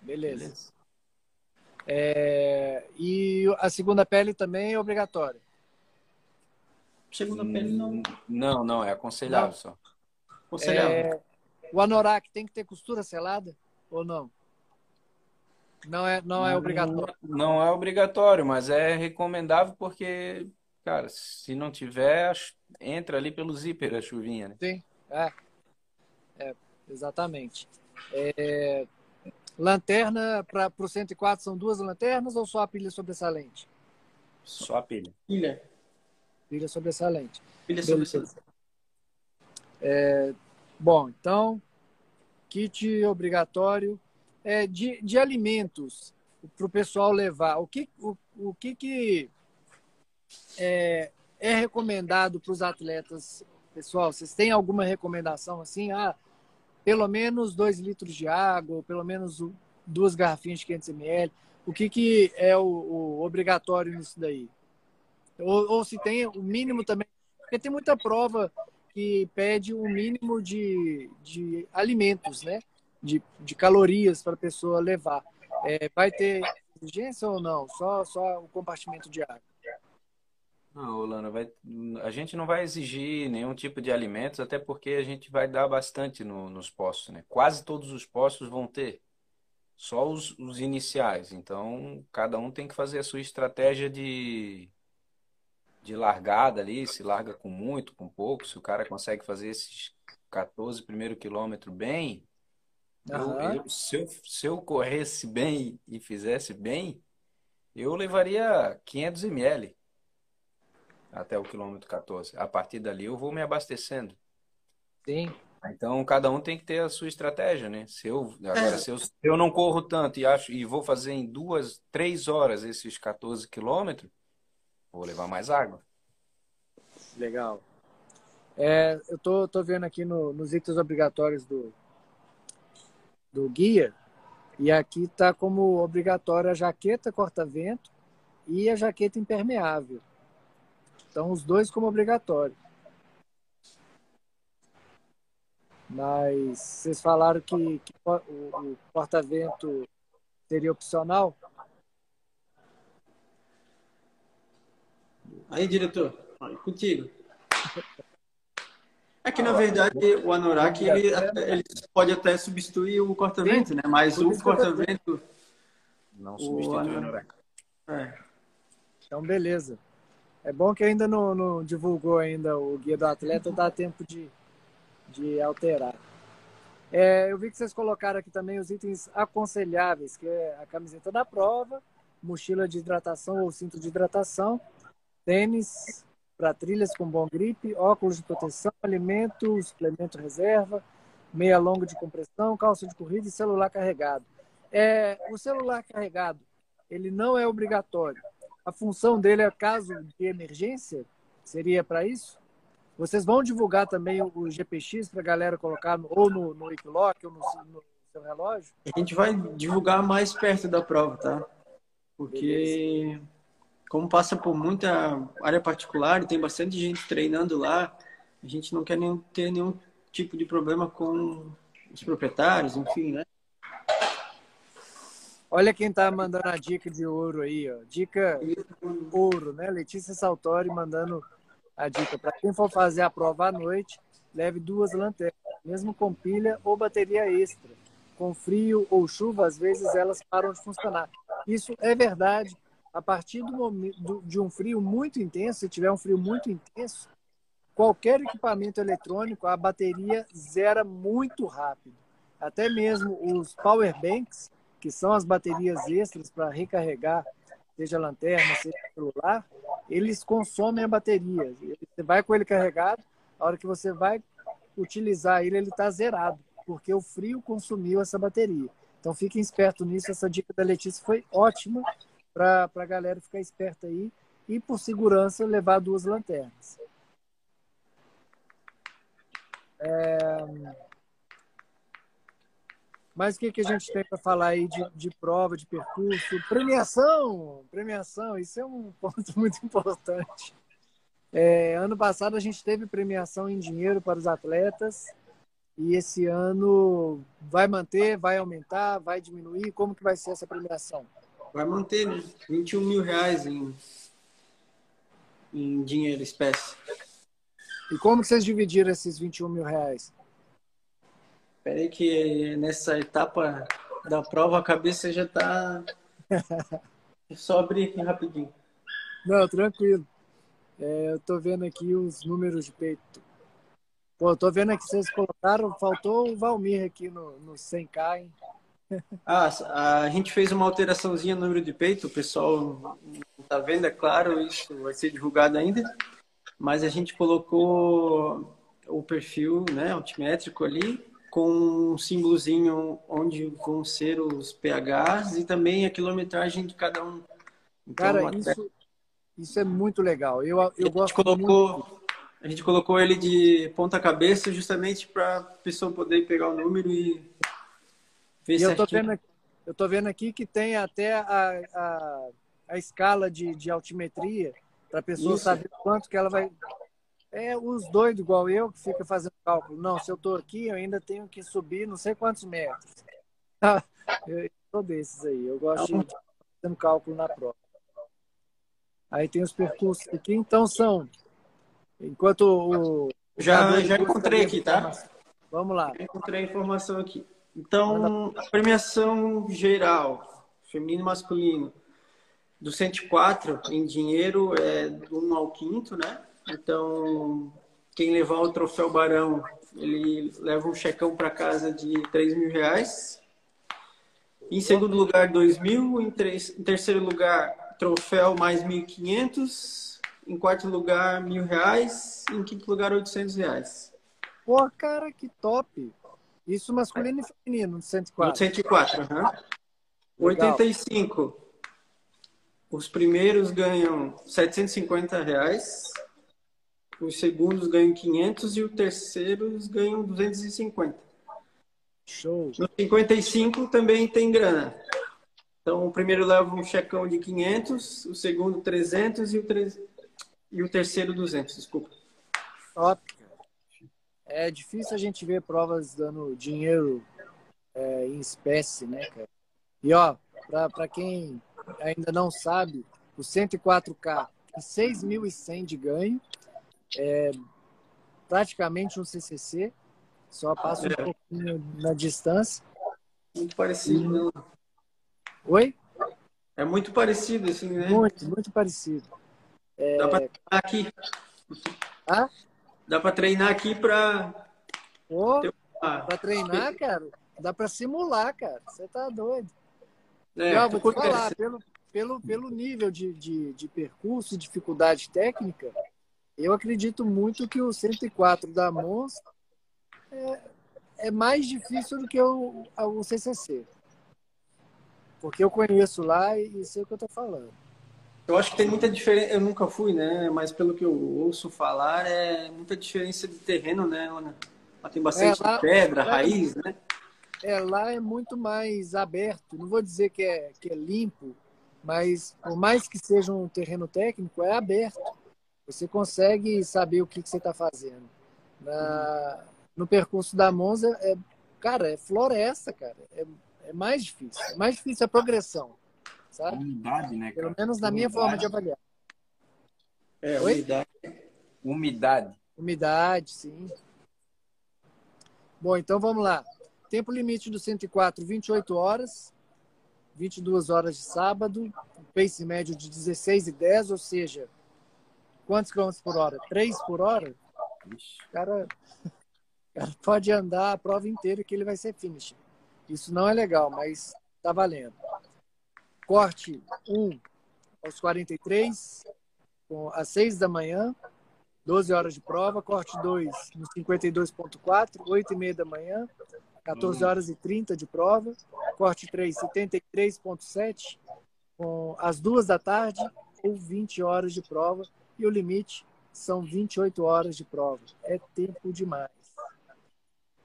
Beleza. beleza. É... E a segunda pele também é obrigatória? Segunda pele não. Não, não, é aconselhável não. só. Aconselhável. É... O anorak tem que ter costura selada ou não? Não é, não é obrigatório. Não é obrigatório, mas é recomendável porque, cara, se não tiver, entra ali pelo zíper a chuvinha, né? Sim, é. é exatamente. É, lanterna para o 104 são duas lanternas ou só a pilha sobressalente? Só a pilha. Pilha. Pilha sobressalente. Pilha sobressalente. É, bom, então, kit obrigatório é, de, de alimentos para o pessoal levar. O que, o, o que, que é, é recomendado para os atletas? Pessoal, vocês têm alguma recomendação assim? Ah, pelo menos 2 litros de água, pelo menos duas garrafinhas de 500 ml. O que, que é o, o obrigatório nisso daí? Ou, ou, se tem o mínimo também, porque tem muita prova que pede o um mínimo de, de alimentos, né? De, de calorias para a pessoa levar. É, vai ter exigência ou não? Só, só o compartimento de água? Não, Lana, vai, a gente não vai exigir nenhum tipo de alimentos, até porque a gente vai dar bastante no, nos postos, né? Quase todos os postos vão ter, só os, os iniciais. Então, cada um tem que fazer a sua estratégia de, de largada ali, se larga com muito, com pouco, se o cara consegue fazer esses 14 primeiro quilômetro bem. Eu, eu, se, eu, se eu corresse bem e fizesse bem, eu levaria 500 ml até o quilômetro 14. A partir dali eu vou me abastecendo. Sim. Então cada um tem que ter a sua estratégia, né? Se eu agora é. se eu, se eu não corro tanto e acho e vou fazer em duas, três horas esses 14 quilômetros, vou levar mais água. Legal. É, eu tô, tô vendo aqui no, nos itens obrigatórios do do guia e aqui tá como obrigatória a jaqueta corta-vento e a jaqueta impermeável. Então, os dois como obrigatório. Mas vocês falaram que, que o, o porta-vento seria opcional? Aí, diretor, contigo. É que, na verdade, o anorak ele, ele pode até substituir o corta-vento, né? Mas o corta-vento... Não substitui o anorak. É. Então, beleza. É bom que ainda não, não, divulgou ainda o guia do atleta, dá tempo de, de alterar. É, eu vi que vocês colocaram aqui também os itens aconselháveis, que é a camiseta da prova, mochila de hidratação ou cinto de hidratação, tênis para trilhas com bom gripe, óculos de proteção, alimento, suplemento reserva, meia longa de compressão, calça de corrida e celular carregado. É, o celular carregado, ele não é obrigatório, a função dele é caso de emergência? Seria para isso? Vocês vão divulgar também o GPX para a galera colocar no, ou no, no Equilock ou no, no, seu relógio? A gente vai divulgar mais perto da prova, tá? Porque Beleza. Como passa por muita área particular e tem bastante gente treinando lá, a gente não quer nenhum, ter nenhum tipo de problema com os proprietários, enfim, né? Olha quem tá mandando a dica de ouro aí, ó. Dica ouro, né? Letícia Saltori mandando a dica. Para quem for fazer a prova à noite, leve duas lanternas, mesmo com pilha ou bateria extra. Com frio ou chuva, às vezes elas param de funcionar. Isso é verdade. A partir do momento de um frio muito intenso, se tiver um frio muito intenso, qualquer equipamento eletrônico, a bateria zera muito rápido. Até mesmo os power banks, que são as baterias extras para recarregar, seja lanterna, seja celular, eles consomem a bateria. Você vai com ele carregado, a hora que você vai utilizar ele, ele está zerado, porque o frio consumiu essa bateria. Então fiquem espertos nisso. Essa dica da Letícia foi ótima para a galera ficar esperta aí e, por segurança, levar duas lanternas. É... Mas o que, que a gente tem para falar aí de, de prova, de percurso? Premiação! Premiação, isso é um [LAUGHS] ponto muito importante. É, ano passado a gente teve premiação em dinheiro para os atletas e esse ano vai manter, vai aumentar, vai diminuir? Como que vai ser essa premiação? Vai manter, né? 21 mil reais em, em dinheiro, espécie. E como que vocês dividiram esses 21 mil reais? Peraí que nessa etapa da prova a cabeça já tá... [LAUGHS] Só abrir aqui rapidinho. Não, tranquilo. É, eu tô vendo aqui os números de peito. Pô, tô vendo aqui que vocês colocaram, faltou o Valmir aqui no, no 100K, hein? Ah, a gente fez uma alteraçãozinha no número de peito, o pessoal não tá vendo, é claro, isso vai ser divulgado ainda, mas a gente colocou o perfil né, altimétrico ali, com um símbolozinho onde vão ser os pHs e também a quilometragem de cada um. Então, Cara, até... isso, isso é muito legal. Eu, eu a gosto colocou, muito. A gente colocou ele de ponta cabeça justamente para a pessoa poder pegar o número e e eu tô vendo Eu estou vendo aqui que tem até a, a, a escala de, de altimetria para a pessoa isso. saber quanto que ela vai é os doidos igual eu que fica fazendo cálculo. Não, se eu estou aqui, eu ainda tenho que subir não sei quantos metros. [LAUGHS] eu sou desses aí. Eu gosto de fazer cálculo na prova. Aí tem os percursos aqui, então são. Enquanto o. Já, já encontrei aqui, tá? Vamos lá. Já encontrei a informação aqui. Então, a premiação geral, feminino e masculino, do 104 em dinheiro é do 1 ao 5, né? Então, quem levar o troféu Barão, ele leva um checão para casa de 3 mil reais. Em segundo lugar, 2 mil. Em, em terceiro lugar, troféu mais 1.500. Em quarto lugar, mil reais. Em quinto lugar, 800 reais. Pô, cara, que top! Isso masculino e feminino, no 104. No 104, aham. Uhum. 85. Os primeiros ganham 750 reais os segundos ganham 500 e os terceiros ganham 250. Show. No 55 também tem grana. Então o primeiro leva um checão de 500, o segundo 300 e o, tre... e o terceiro 200, desculpa. Top. É difícil a gente ver provas dando dinheiro é, em espécie, né, cara? E ó, para quem ainda não sabe, o 104K tem 6.100 de ganho é praticamente um CCC, só passa um é. pouquinho na distância. Muito parecido? Oi? É muito parecido, assim, né? Muito, muito parecido. É... Dá para treinar aqui. Ah? Dá para treinar aqui para. Oh, uma... Para treinar, cara, dá para simular, cara. Você tá doido. É, Já, vou te falar, pelo, pelo, pelo nível de, de, de percurso e dificuldade técnica, eu acredito muito que o 104 da Mons é, é mais difícil do que o, o CCC. Porque eu conheço lá e, sei o que eu estou falando. Eu acho que tem muita diferença. Eu nunca fui, né? Mas pelo que eu ouço falar, é muita diferença de terreno, né, Ana? Lá tem bastante é, lá, pedra, lá raiz, é, né? É, lá é muito mais aberto. Não vou dizer que é, que é limpo, mas por mais que seja um terreno técnico, é aberto. Você consegue saber o que, que você está fazendo. Na, no percurso da Monza, é, cara, é floresta, cara. É, é mais difícil. É mais difícil a progressão. Sabe? Umidade, né, cara? Pelo menos na minha forma de avaliar. É, Oi? umidade. Umidade. Umidade, sim. Bom, então vamos lá. Tempo limite do 104, 28 horas. 22 horas de sábado. Pace médio de 16 e 10, ou seja, quantos quilômetros por hora? 3 por hora? O cara, [LAUGHS] cara pode andar a prova inteira que ele vai ser finish. Isso não é legal, mas tá valendo. Corte 1 aos 43, às 6 da manhã, 12 horas de prova. Corte 2 no 52.4, 8 e meia da manhã, 14 horas e 30 de prova. Corte 3, 73.7, com as duas da tarde ou 20 horas de prova. E o limite são 28 horas de prova. É tempo demais.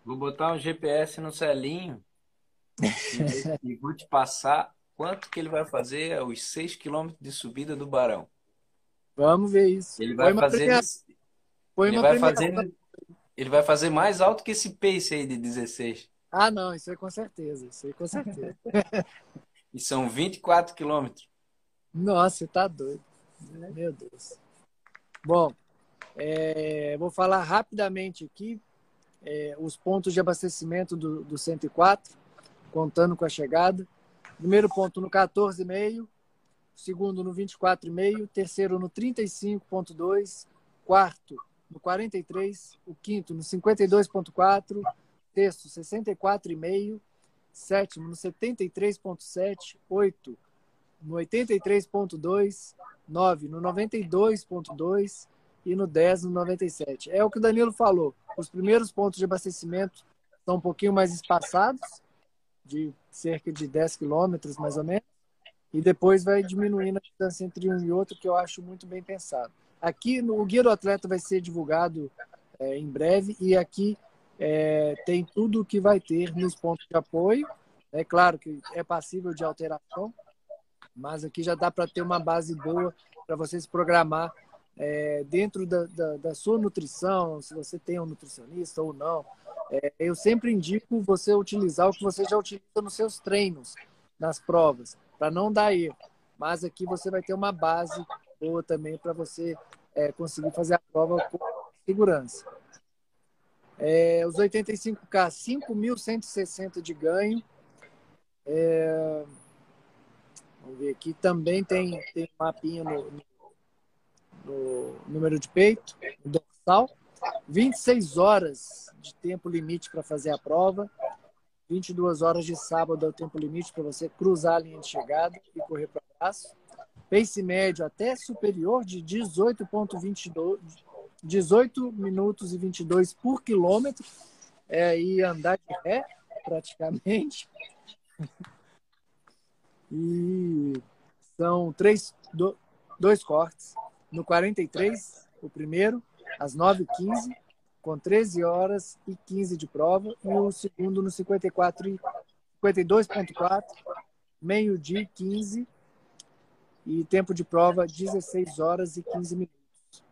Vou botar um GPS no celinho [LAUGHS] e vou te passar quanto que ele vai fazer os 6 quilômetros de subida do Barão. Vamos ver isso. Ele vai fazer. ele vai fazer. Ele vai fazer mais alto que esse pace aí de 16. Ah, não, isso é com certeza. Isso aí com certeza. [LAUGHS] e são 24 quilômetros. Nossa, você tá doido. Meu Deus. Bom, é, vou falar rapidamente aqui é, os pontos de abastecimento do, do 104, contando com a chegada. Primeiro ponto no 14,5, segundo no 24,5, terceiro no 35,2, quarto no 43, o quinto no 52,4, sexto 64,5, sétimo no 73,7, oito no 83,2, nove no 92,2 e no 10 no 97. É o que o Danilo falou. Os primeiros pontos de abastecimento são um pouquinho mais espaçados, de cerca de 10 quilômetros mais ou menos, e depois vai diminuindo a distância entre um e outro, que eu acho muito bem pensado. Aqui no o Guia do Atleta vai ser divulgado é, em breve e aqui é, tem tudo o que vai ter nos pontos de apoio. É claro que é passível de alteração, mas aqui já dá para ter uma base boa para você se programar é, dentro da, da, da, sua nutrição, se você tem um nutricionista ou não. É, eu sempre indico você utilizar o que você já utiliza nos seus treinos, nas provas para não dar erro. Mas aqui você vai ter uma base boa também para você é, conseguir fazer a prova com segurança. É, os 85K, 5.160 de ganho. É, vamos ver aqui. Também tem, tem um mapinha no, no, no número de peito, dorsal. 26 horas de tempo limite para fazer a prova. 22 horas de sábado é o tempo limite para você cruzar a linha de chegada e correr para o braço. Pace médio até superior de 18,22 18 minutos e 22 por quilômetro. É aí andar de ré, praticamente. [LAUGHS] E são três, dois cortes. No 43, o primeiro, às 9h15, com 13 horas e 15 de prova, e o segundo no 54 e 52.4, meio-dia e 15, e tempo de prova 16 horas e 15 minutos.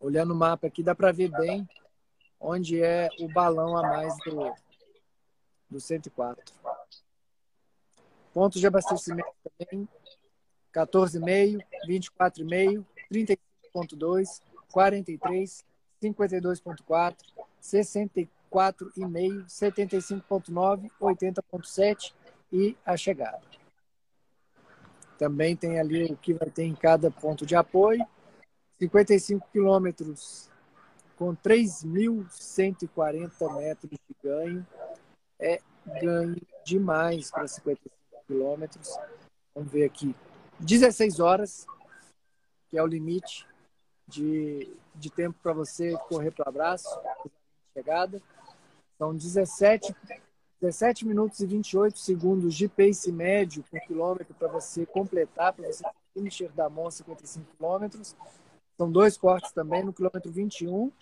Olhando o mapa aqui, dá para ver bem onde é o balão a mais do, do 104. Pontos de abastecimento também, 14,5, 24,5, 35,2, 43, 52,4, 64,5, 75,9, 80,7 e a chegada. Também tem ali o que vai ter em cada ponto de apoio. 55 quilômetros com 3.140 metros de ganho. É ganho demais para 55 quilômetros. Vamos ver aqui. 16 horas, que é o limite de, de tempo para você correr para o abraço, chegada. São 17, 17 minutos e 28 segundos de pace médio por quilômetro para você completar, para você finisher da mão 55 quilômetros. São dois cortes também no quilômetro 21,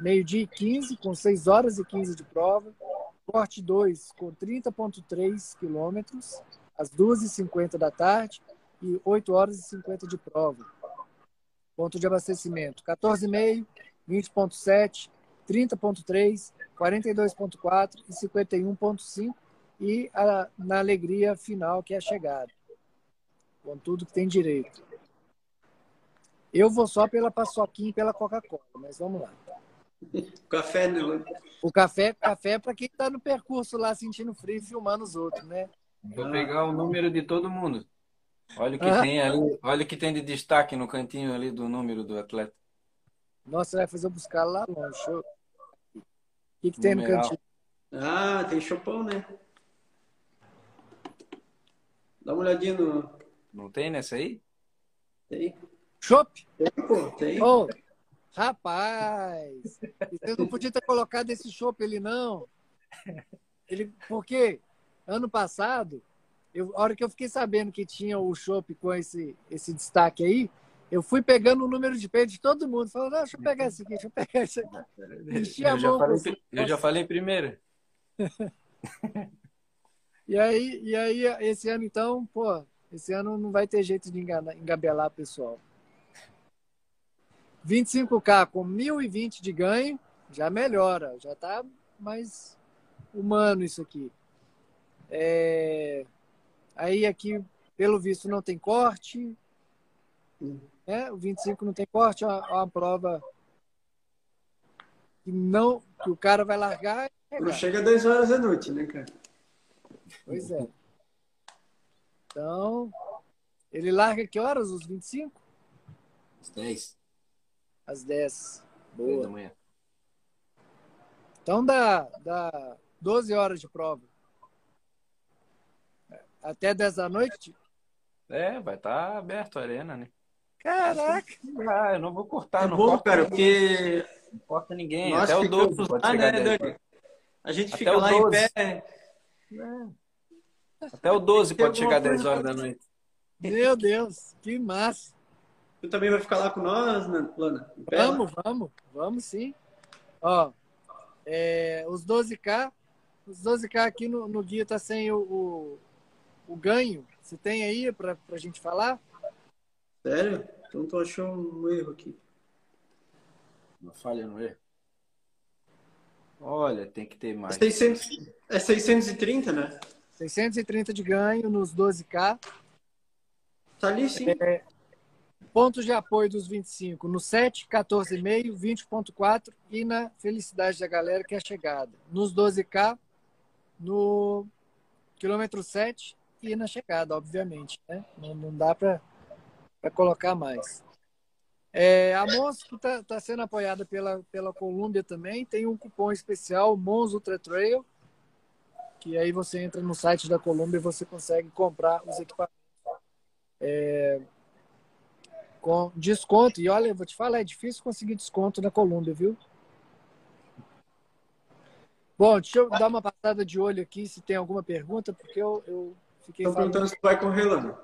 meio-dia e 15, com 6 horas e 15 de prova. Corte 2 com 30,3 quilômetros, às 2h50 da tarde e 8 horas e 50 de prova. Ponto de abastecimento: 14,5, 20,7, 30.3, 42.4 e 51.5 e a, na alegria final que é a chegada. Com tudo que tem direito. Eu vou só pela paçoquinha e pela Coca-Cola, mas vamos lá. O café não. O café, café é para quem está no percurso lá sentindo frio e filmando os outros, né? Vou pegar o número de todo mundo. Olha o que ah. tem ali, olha o que tem de destaque no cantinho ali do número do atleta. Nossa, vai fazer eu buscar lá longe. O que, que tem no cantinho? Ah, tem chopão, né? Dá uma olhadinha no. Não tem nessa aí? Tem. Chopp? Tem, pô, tem. Oh, rapaz! Você não podia ter colocado esse chopp ele não. Ele, porque ano passado, eu, a hora que eu fiquei sabendo que tinha o chopp com esse, esse destaque aí, eu fui pegando o número de peito de todo mundo. Falando, deixa eu pegar esse aqui, deixa eu pegar esse aqui. [LAUGHS] Eu, já, falei, eu já falei primeiro. [LAUGHS] e, aí, e aí, esse ano, então, pô, esse ano não vai ter jeito de enganar, engabelar o pessoal. 25K com 1.020 de ganho, já melhora, já está mais humano isso aqui. É... Aí aqui, pelo visto, não tem corte. Né? O 25 não tem corte, é uma, prova que não que o cara vai largar. Não chega a 10 horas da noite, né, cara? Pois é. Então, ele larga que horas? Os 25? Às 10. Às 10. Boa. da manhã. Então dá, dá 12 horas de prova. Até 10 da noite? É, vai estar tá aberto a arena, né? Caraca! Ah, eu não vou cortar, é não bom, cara, porque não importa ninguém. Até o 12 pode chegar né, 10. A gente Até fica lá 12. em pé. É. Até o 12 pode chegar 10 horas da noite. Meu Deus, que massa! Tu também vai ficar lá com nós, né, Lana? Vamos, vamos, vamos sim. Ó, é, os 12K, os 12K aqui no, no guia tá sem o, o, o ganho. Você tem aí para a gente falar? Sério? Então tô achando um erro aqui. Uma falha no erro. Olha, tem que ter mais. É, 600, é 630, né? 630 de ganho nos 12K. Tá ali sim. É, pontos de apoio dos 25 no 7, 14,5, 20,4 e na felicidade da galera que é chegada. Nos 12K, no quilômetro 7 e na chegada, obviamente. Né? Não, não dá para colocar mais. É, a Mons está tá sendo apoiada pela, pela Colômbia também. Tem um cupom especial, Mons Ultra Trail, que aí você entra no site da Colômbia e você consegue comprar os equipamentos é, com desconto. E olha, eu vou te falar, é difícil conseguir desconto na Colômbia, viu? Bom, deixa eu dar uma passada de olho aqui se tem alguma pergunta, porque eu, eu Fiquei Estão perguntando se vai correr, Lana.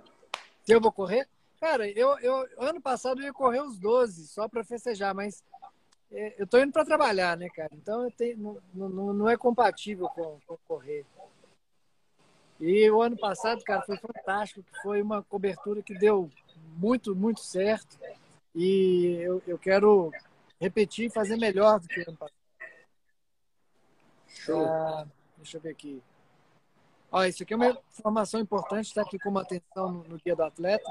Se eu vou correr? Cara, eu, eu ano passado eu ia correr os 12 só para festejar, mas é, eu tô indo para trabalhar, né, cara? Então eu tenho, não, não, não é compatível com, com correr. E o ano passado, cara, foi fantástico, foi uma cobertura que deu muito, muito certo. E eu, eu quero repetir e fazer melhor do que o ano passado. Show. Ah, deixa eu ver aqui. Olha, isso aqui é uma informação importante, está aqui como atenção no, no do Atleta.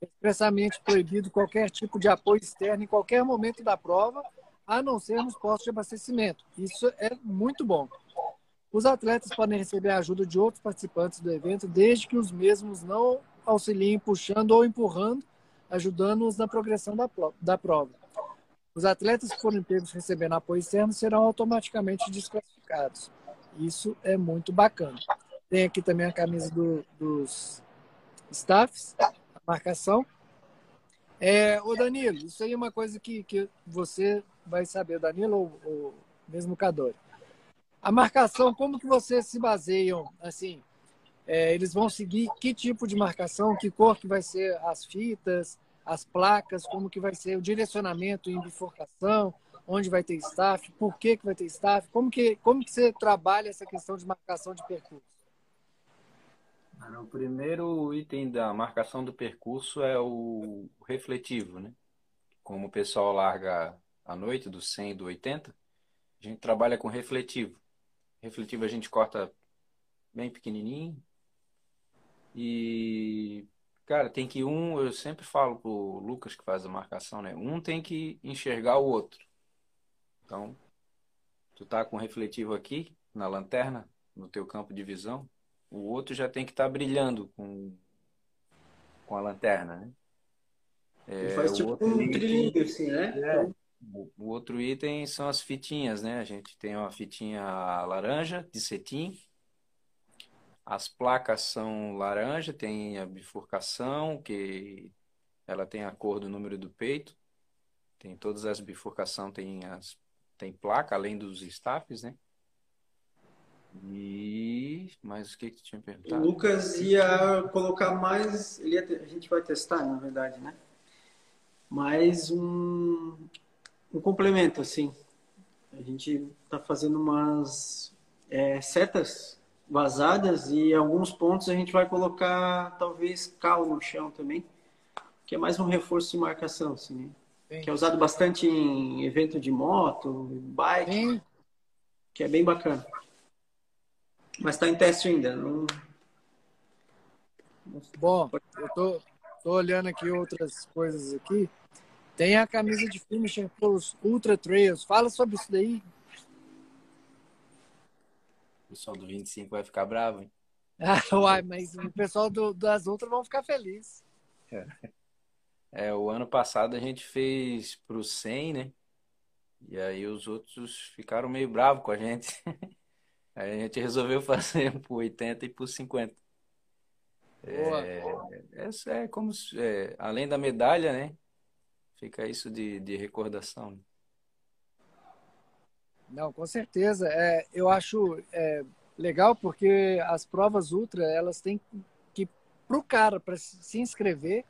É expressamente proibido qualquer tipo de apoio externo em qualquer momento da prova, a não ser nos postos de abastecimento. Isso é muito bom. Os atletas podem receber a ajuda de outros participantes do evento, desde que os mesmos não auxiliem puxando ou empurrando, ajudando-os na progressão da prova. Os atletas que forem pegos recebendo apoio externo serão automaticamente desclassificados. Isso é muito bacana. Tem aqui também a camisa do, dos staffs, a marcação. É, o Danilo, isso aí é uma coisa que, que você vai saber, Danilo ou, ou mesmo Cadore. A marcação, como que vocês se baseiam? Assim, é, eles vão seguir que tipo de marcação, que cor que vai ser as fitas, as placas, como que vai ser o direcionamento em bifurcação, onde vai ter staff, por que, que vai ter staff, como que, como que você trabalha essa questão de marcação de percurso? O primeiro item da marcação do percurso é o refletivo, né? Como o pessoal larga à noite, do 100 e do 80, a gente trabalha com refletivo. Refletivo a gente corta bem pequenininho. E, cara, tem que um, eu sempre falo pro Lucas que faz a marcação, né? Um tem que enxergar o outro. Então, tu tá com refletivo aqui na lanterna, no teu campo de visão, o outro já tem que estar tá brilhando com, com a lanterna, né? É, faz tipo um item, trilhinho, assim, né? É, o, o outro item são as fitinhas, né? A gente tem uma fitinha laranja de cetim. As placas são laranja, tem a bifurcação, que ela tem a cor do número do peito. Tem todas as bifurcações, tem as tem placa além dos staffs, né? E mas o que que tu tinha perguntado? O Lucas ia colocar mais, ele ia, a gente vai testar, na verdade, né? Mais um um complemento, assim. A gente está fazendo umas é, setas vazadas e em alguns pontos a gente vai colocar talvez cal no chão também, que é mais um reforço de marcação, assim, né? Que é usado bastante em evento de moto, bike, Sim. que é bem bacana. Mas está em teste ainda. Não... Bom, eu tô, tô olhando aqui outras coisas aqui. Tem a camisa de finisher pelos Ultra Trails. Fala sobre isso daí. O pessoal do 25 vai ficar bravo, hein? Ah, [LAUGHS] uai, mas o pessoal do, das outras vão ficar feliz. É. é, o ano passado a gente fez pro 100, né? E aí os outros ficaram meio bravos com a gente. [LAUGHS] Aí a gente resolveu fazer [LAUGHS] pro 80 e pro 50. É, é, é, como é, além da medalha, né? Fica isso de, de recordação. Não, com certeza. É, eu acho é, legal porque as provas ultra, elas têm que, para o cara, para se inscrever,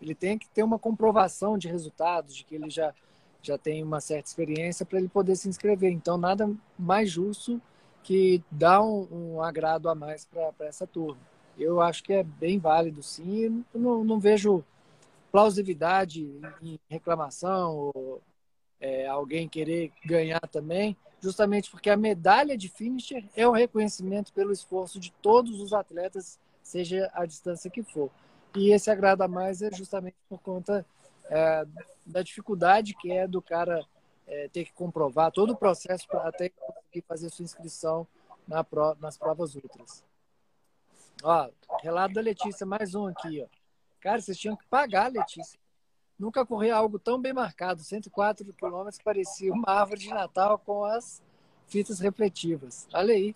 ele tem que ter uma comprovação de resultados, de que ele já, já tem uma certa experiência para ele poder se inscrever. Então, nada mais justo que dar um, um agrado a mais para essa turma. Eu acho que é bem válido, sim. não, não vejo plausibilidade em reclamação ou é, alguém querer ganhar também, justamente porque a medalha de finisher é o reconhecimento pelo esforço de todos os atletas, seja a distância que for. E esse agrada mais é justamente por conta é, da dificuldade que é do cara é, ter que comprovar todo o processo para até conseguir fazer sua inscrição na pro, nas provas ultras. Ó, relato da Letícia, mais um aqui, ó. Cara, vocês tinham que pagar, Letícia. Nunca corri algo tão bem marcado. 104 quilômetros parecia uma árvore de Natal com as fitas refletivas. Olha aí.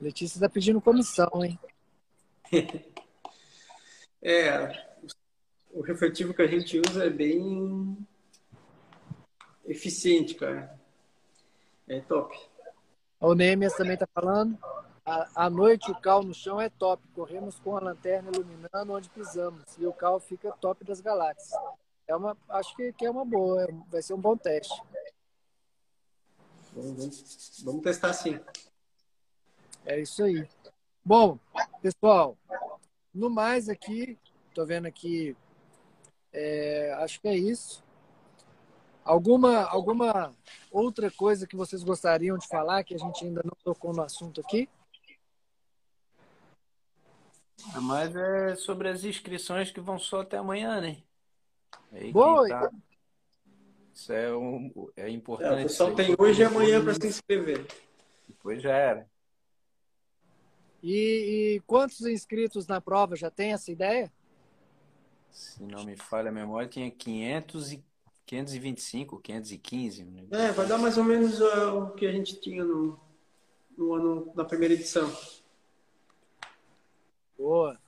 Letícia está pedindo comissão, hein? [LAUGHS] É, o refletivo que a gente usa é bem eficiente, cara. É top. O Nemias também está falando. À noite o cal no chão é top. Corremos com a lanterna iluminando onde pisamos e o cal fica top das galáxias. É uma, acho que, que é uma boa, é, vai ser um bom teste. Vamos, vamos testar sim. É isso aí. Bom, pessoal, no mais aqui, tô vendo aqui, é, acho que é isso. Alguma, alguma outra coisa que vocês gostariam de falar que a gente ainda não tocou no assunto aqui? Mas é sobre as inscrições que vão só até amanhã, né? Aí Boa! Tá... Isso é, um, é importante. É, pessoal tem hoje e amanhã para se inscrever. Depois já era. E, e, quantos inscritos na prova? Já tem essa ideia? Se não me falha a memória, tinha 500 e 525, 515. Né? É, vai dar mais ou menos uh, o que a gente tinha no, no ano da primeira edição. Boa.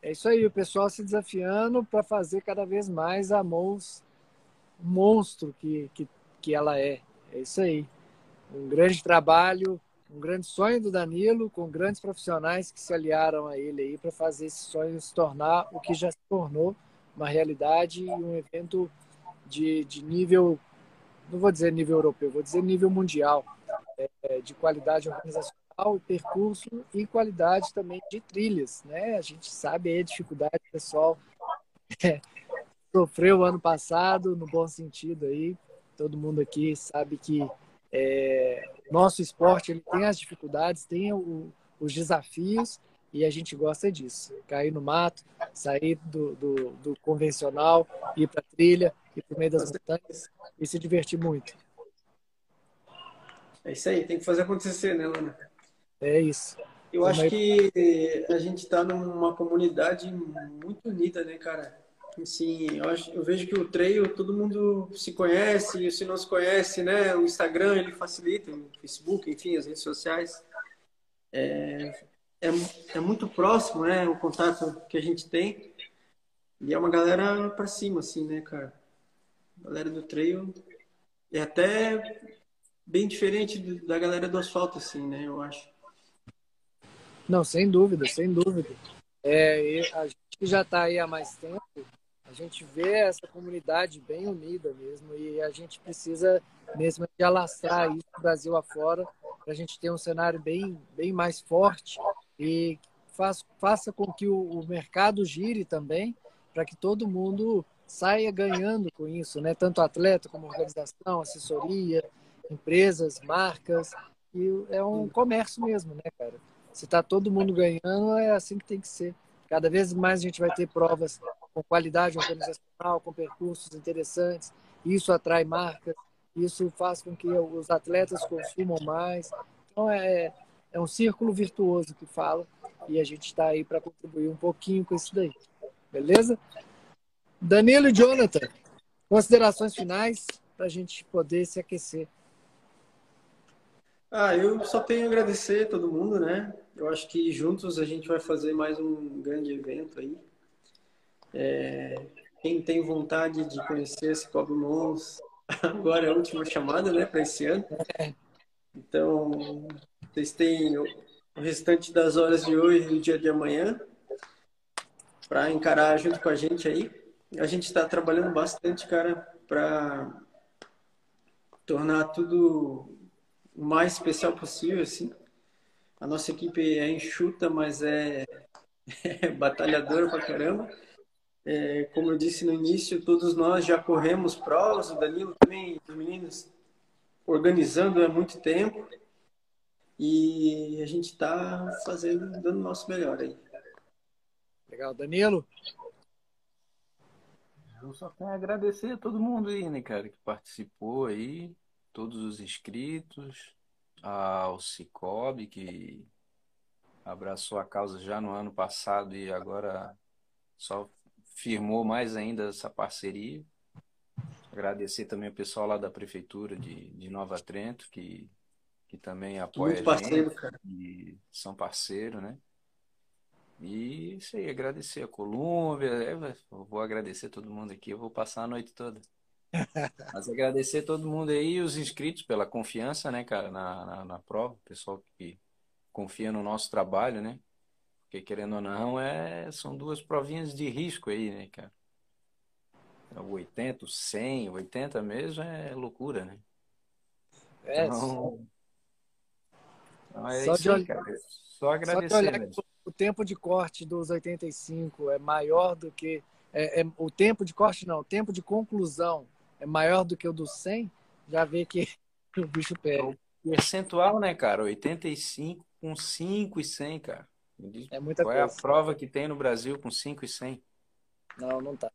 É isso aí, o pessoal se desafiando para fazer cada vez mais a Mons monstro que, que, que ela é. É isso aí. Um grande trabalho, um grande sonho do Danilo, com grandes profissionais que se aliaram a ele aí para fazer esse sonho se tornar o que já se tornou uma realidade e um evento de, de nível, não vou dizer nível europeu, vou dizer nível mundial, é, de qualidade organizacional percurso e qualidade também de trilhas, né? A gente sabe a dificuldade que o pessoal é, sofreu ano passado, no bom sentido aí. Todo mundo aqui sabe que É, nosso esporte ele tem as dificuldades, tem o, os desafios e a gente gosta disso. Cair no mato, sair do, do, do convencional, ir para trilha, ir para o meio das montanhas e se divertir muito. É isso aí, tem que fazer acontecer, né, Lana? É isso. Eu acho que a gente está numa comunidade muito unida, né, cara? Assim, eu, acho, eu vejo que o trail todo mundo se conhece, e se não se conhece, né? O Instagram ele facilita, o Facebook, enfim, as redes sociais. É, é, é muito próximo, né? O contato que a gente tem. E é uma galera para cima, assim, né, cara? A galera do trail é até bem diferente da galera do asfalto, assim, né? Eu acho. Não, sem dúvida, sem dúvida. É, a gente que já está aí há mais tempo, a gente vê essa comunidade bem unida mesmo e a gente precisa mesmo de alastrar isso Brasil afora para a gente ter um cenário bem, bem mais forte e faça com que o mercado gire também para que todo mundo saia ganhando com isso, né? Tanto atleta como organização, assessoria, empresas, marcas. E é um comércio mesmo, né, cara? Se está todo mundo ganhando, é assim que tem que ser. Cada vez mais a gente vai ter provas com qualidade organizacional, com percursos interessantes. Isso atrai marcas, isso faz com que os atletas consumam mais. Então é, é um círculo virtuoso que fala e a gente está aí para contribuir um pouquinho com isso daí. Beleza? Danilo e Jonathan, considerações finais para a gente poder se aquecer. Ah, eu só tenho a agradecer a todo mundo, né? Eu acho que juntos a gente vai fazer mais um grande evento aí. É, quem tem vontade de conhecer esse Cobre Mons, [LAUGHS] agora é a última chamada, né, para esse ano. Então, vocês têm o restante das horas de hoje e o dia de amanhã para encarar junto com a gente aí. A gente está trabalhando bastante, cara, para tornar tudo o mais especial possível, assim. A nossa equipe é enxuta, mas é, [LAUGHS] é batalhadora pra caramba. É, como eu disse no início, todos nós já corremos provas, o Danilo também, os meninos, organizando há muito tempo. E a gente está fazendo, dando o nosso melhor aí. Legal, Danilo? Eu só tenho a agradecer a todo mundo aí, né, cara, que participou aí, todos os inscritos, ao Cicobi, que abraçou a causa já no ano passado e agora só firmou mais ainda essa parceria. Agradecer também o pessoal lá da Prefeitura de, de Nova Trento, que, que também apoia Muito parceiro, gente, cara. e são parceiros, né? E isso aí, agradecer a Colômbia, é, vou agradecer todo mundo aqui, eu vou passar a noite toda. Mas agradecer todo mundo aí, os inscritos pela confiança, né, cara, na, na, na prova, o pessoal que confia no nosso trabalho, né? Porque querendo ou não, é, são duas provinhas de risco aí, né, cara? O 80, o 100, 80 mesmo é loucura, né? É, então, então é só isso aí, cara. Só agradecer. Só olhar o tempo de corte dos 85 é maior do que. É, é, o tempo de corte, não, o tempo de conclusão é maior do que o do 100, já vê que [LAUGHS] o bicho pega. O percentual, né, cara? 85 com 5 e 100, cara. É muita Qual coisa. é a prova que tem no Brasil com 5 e 100? Não, não tá.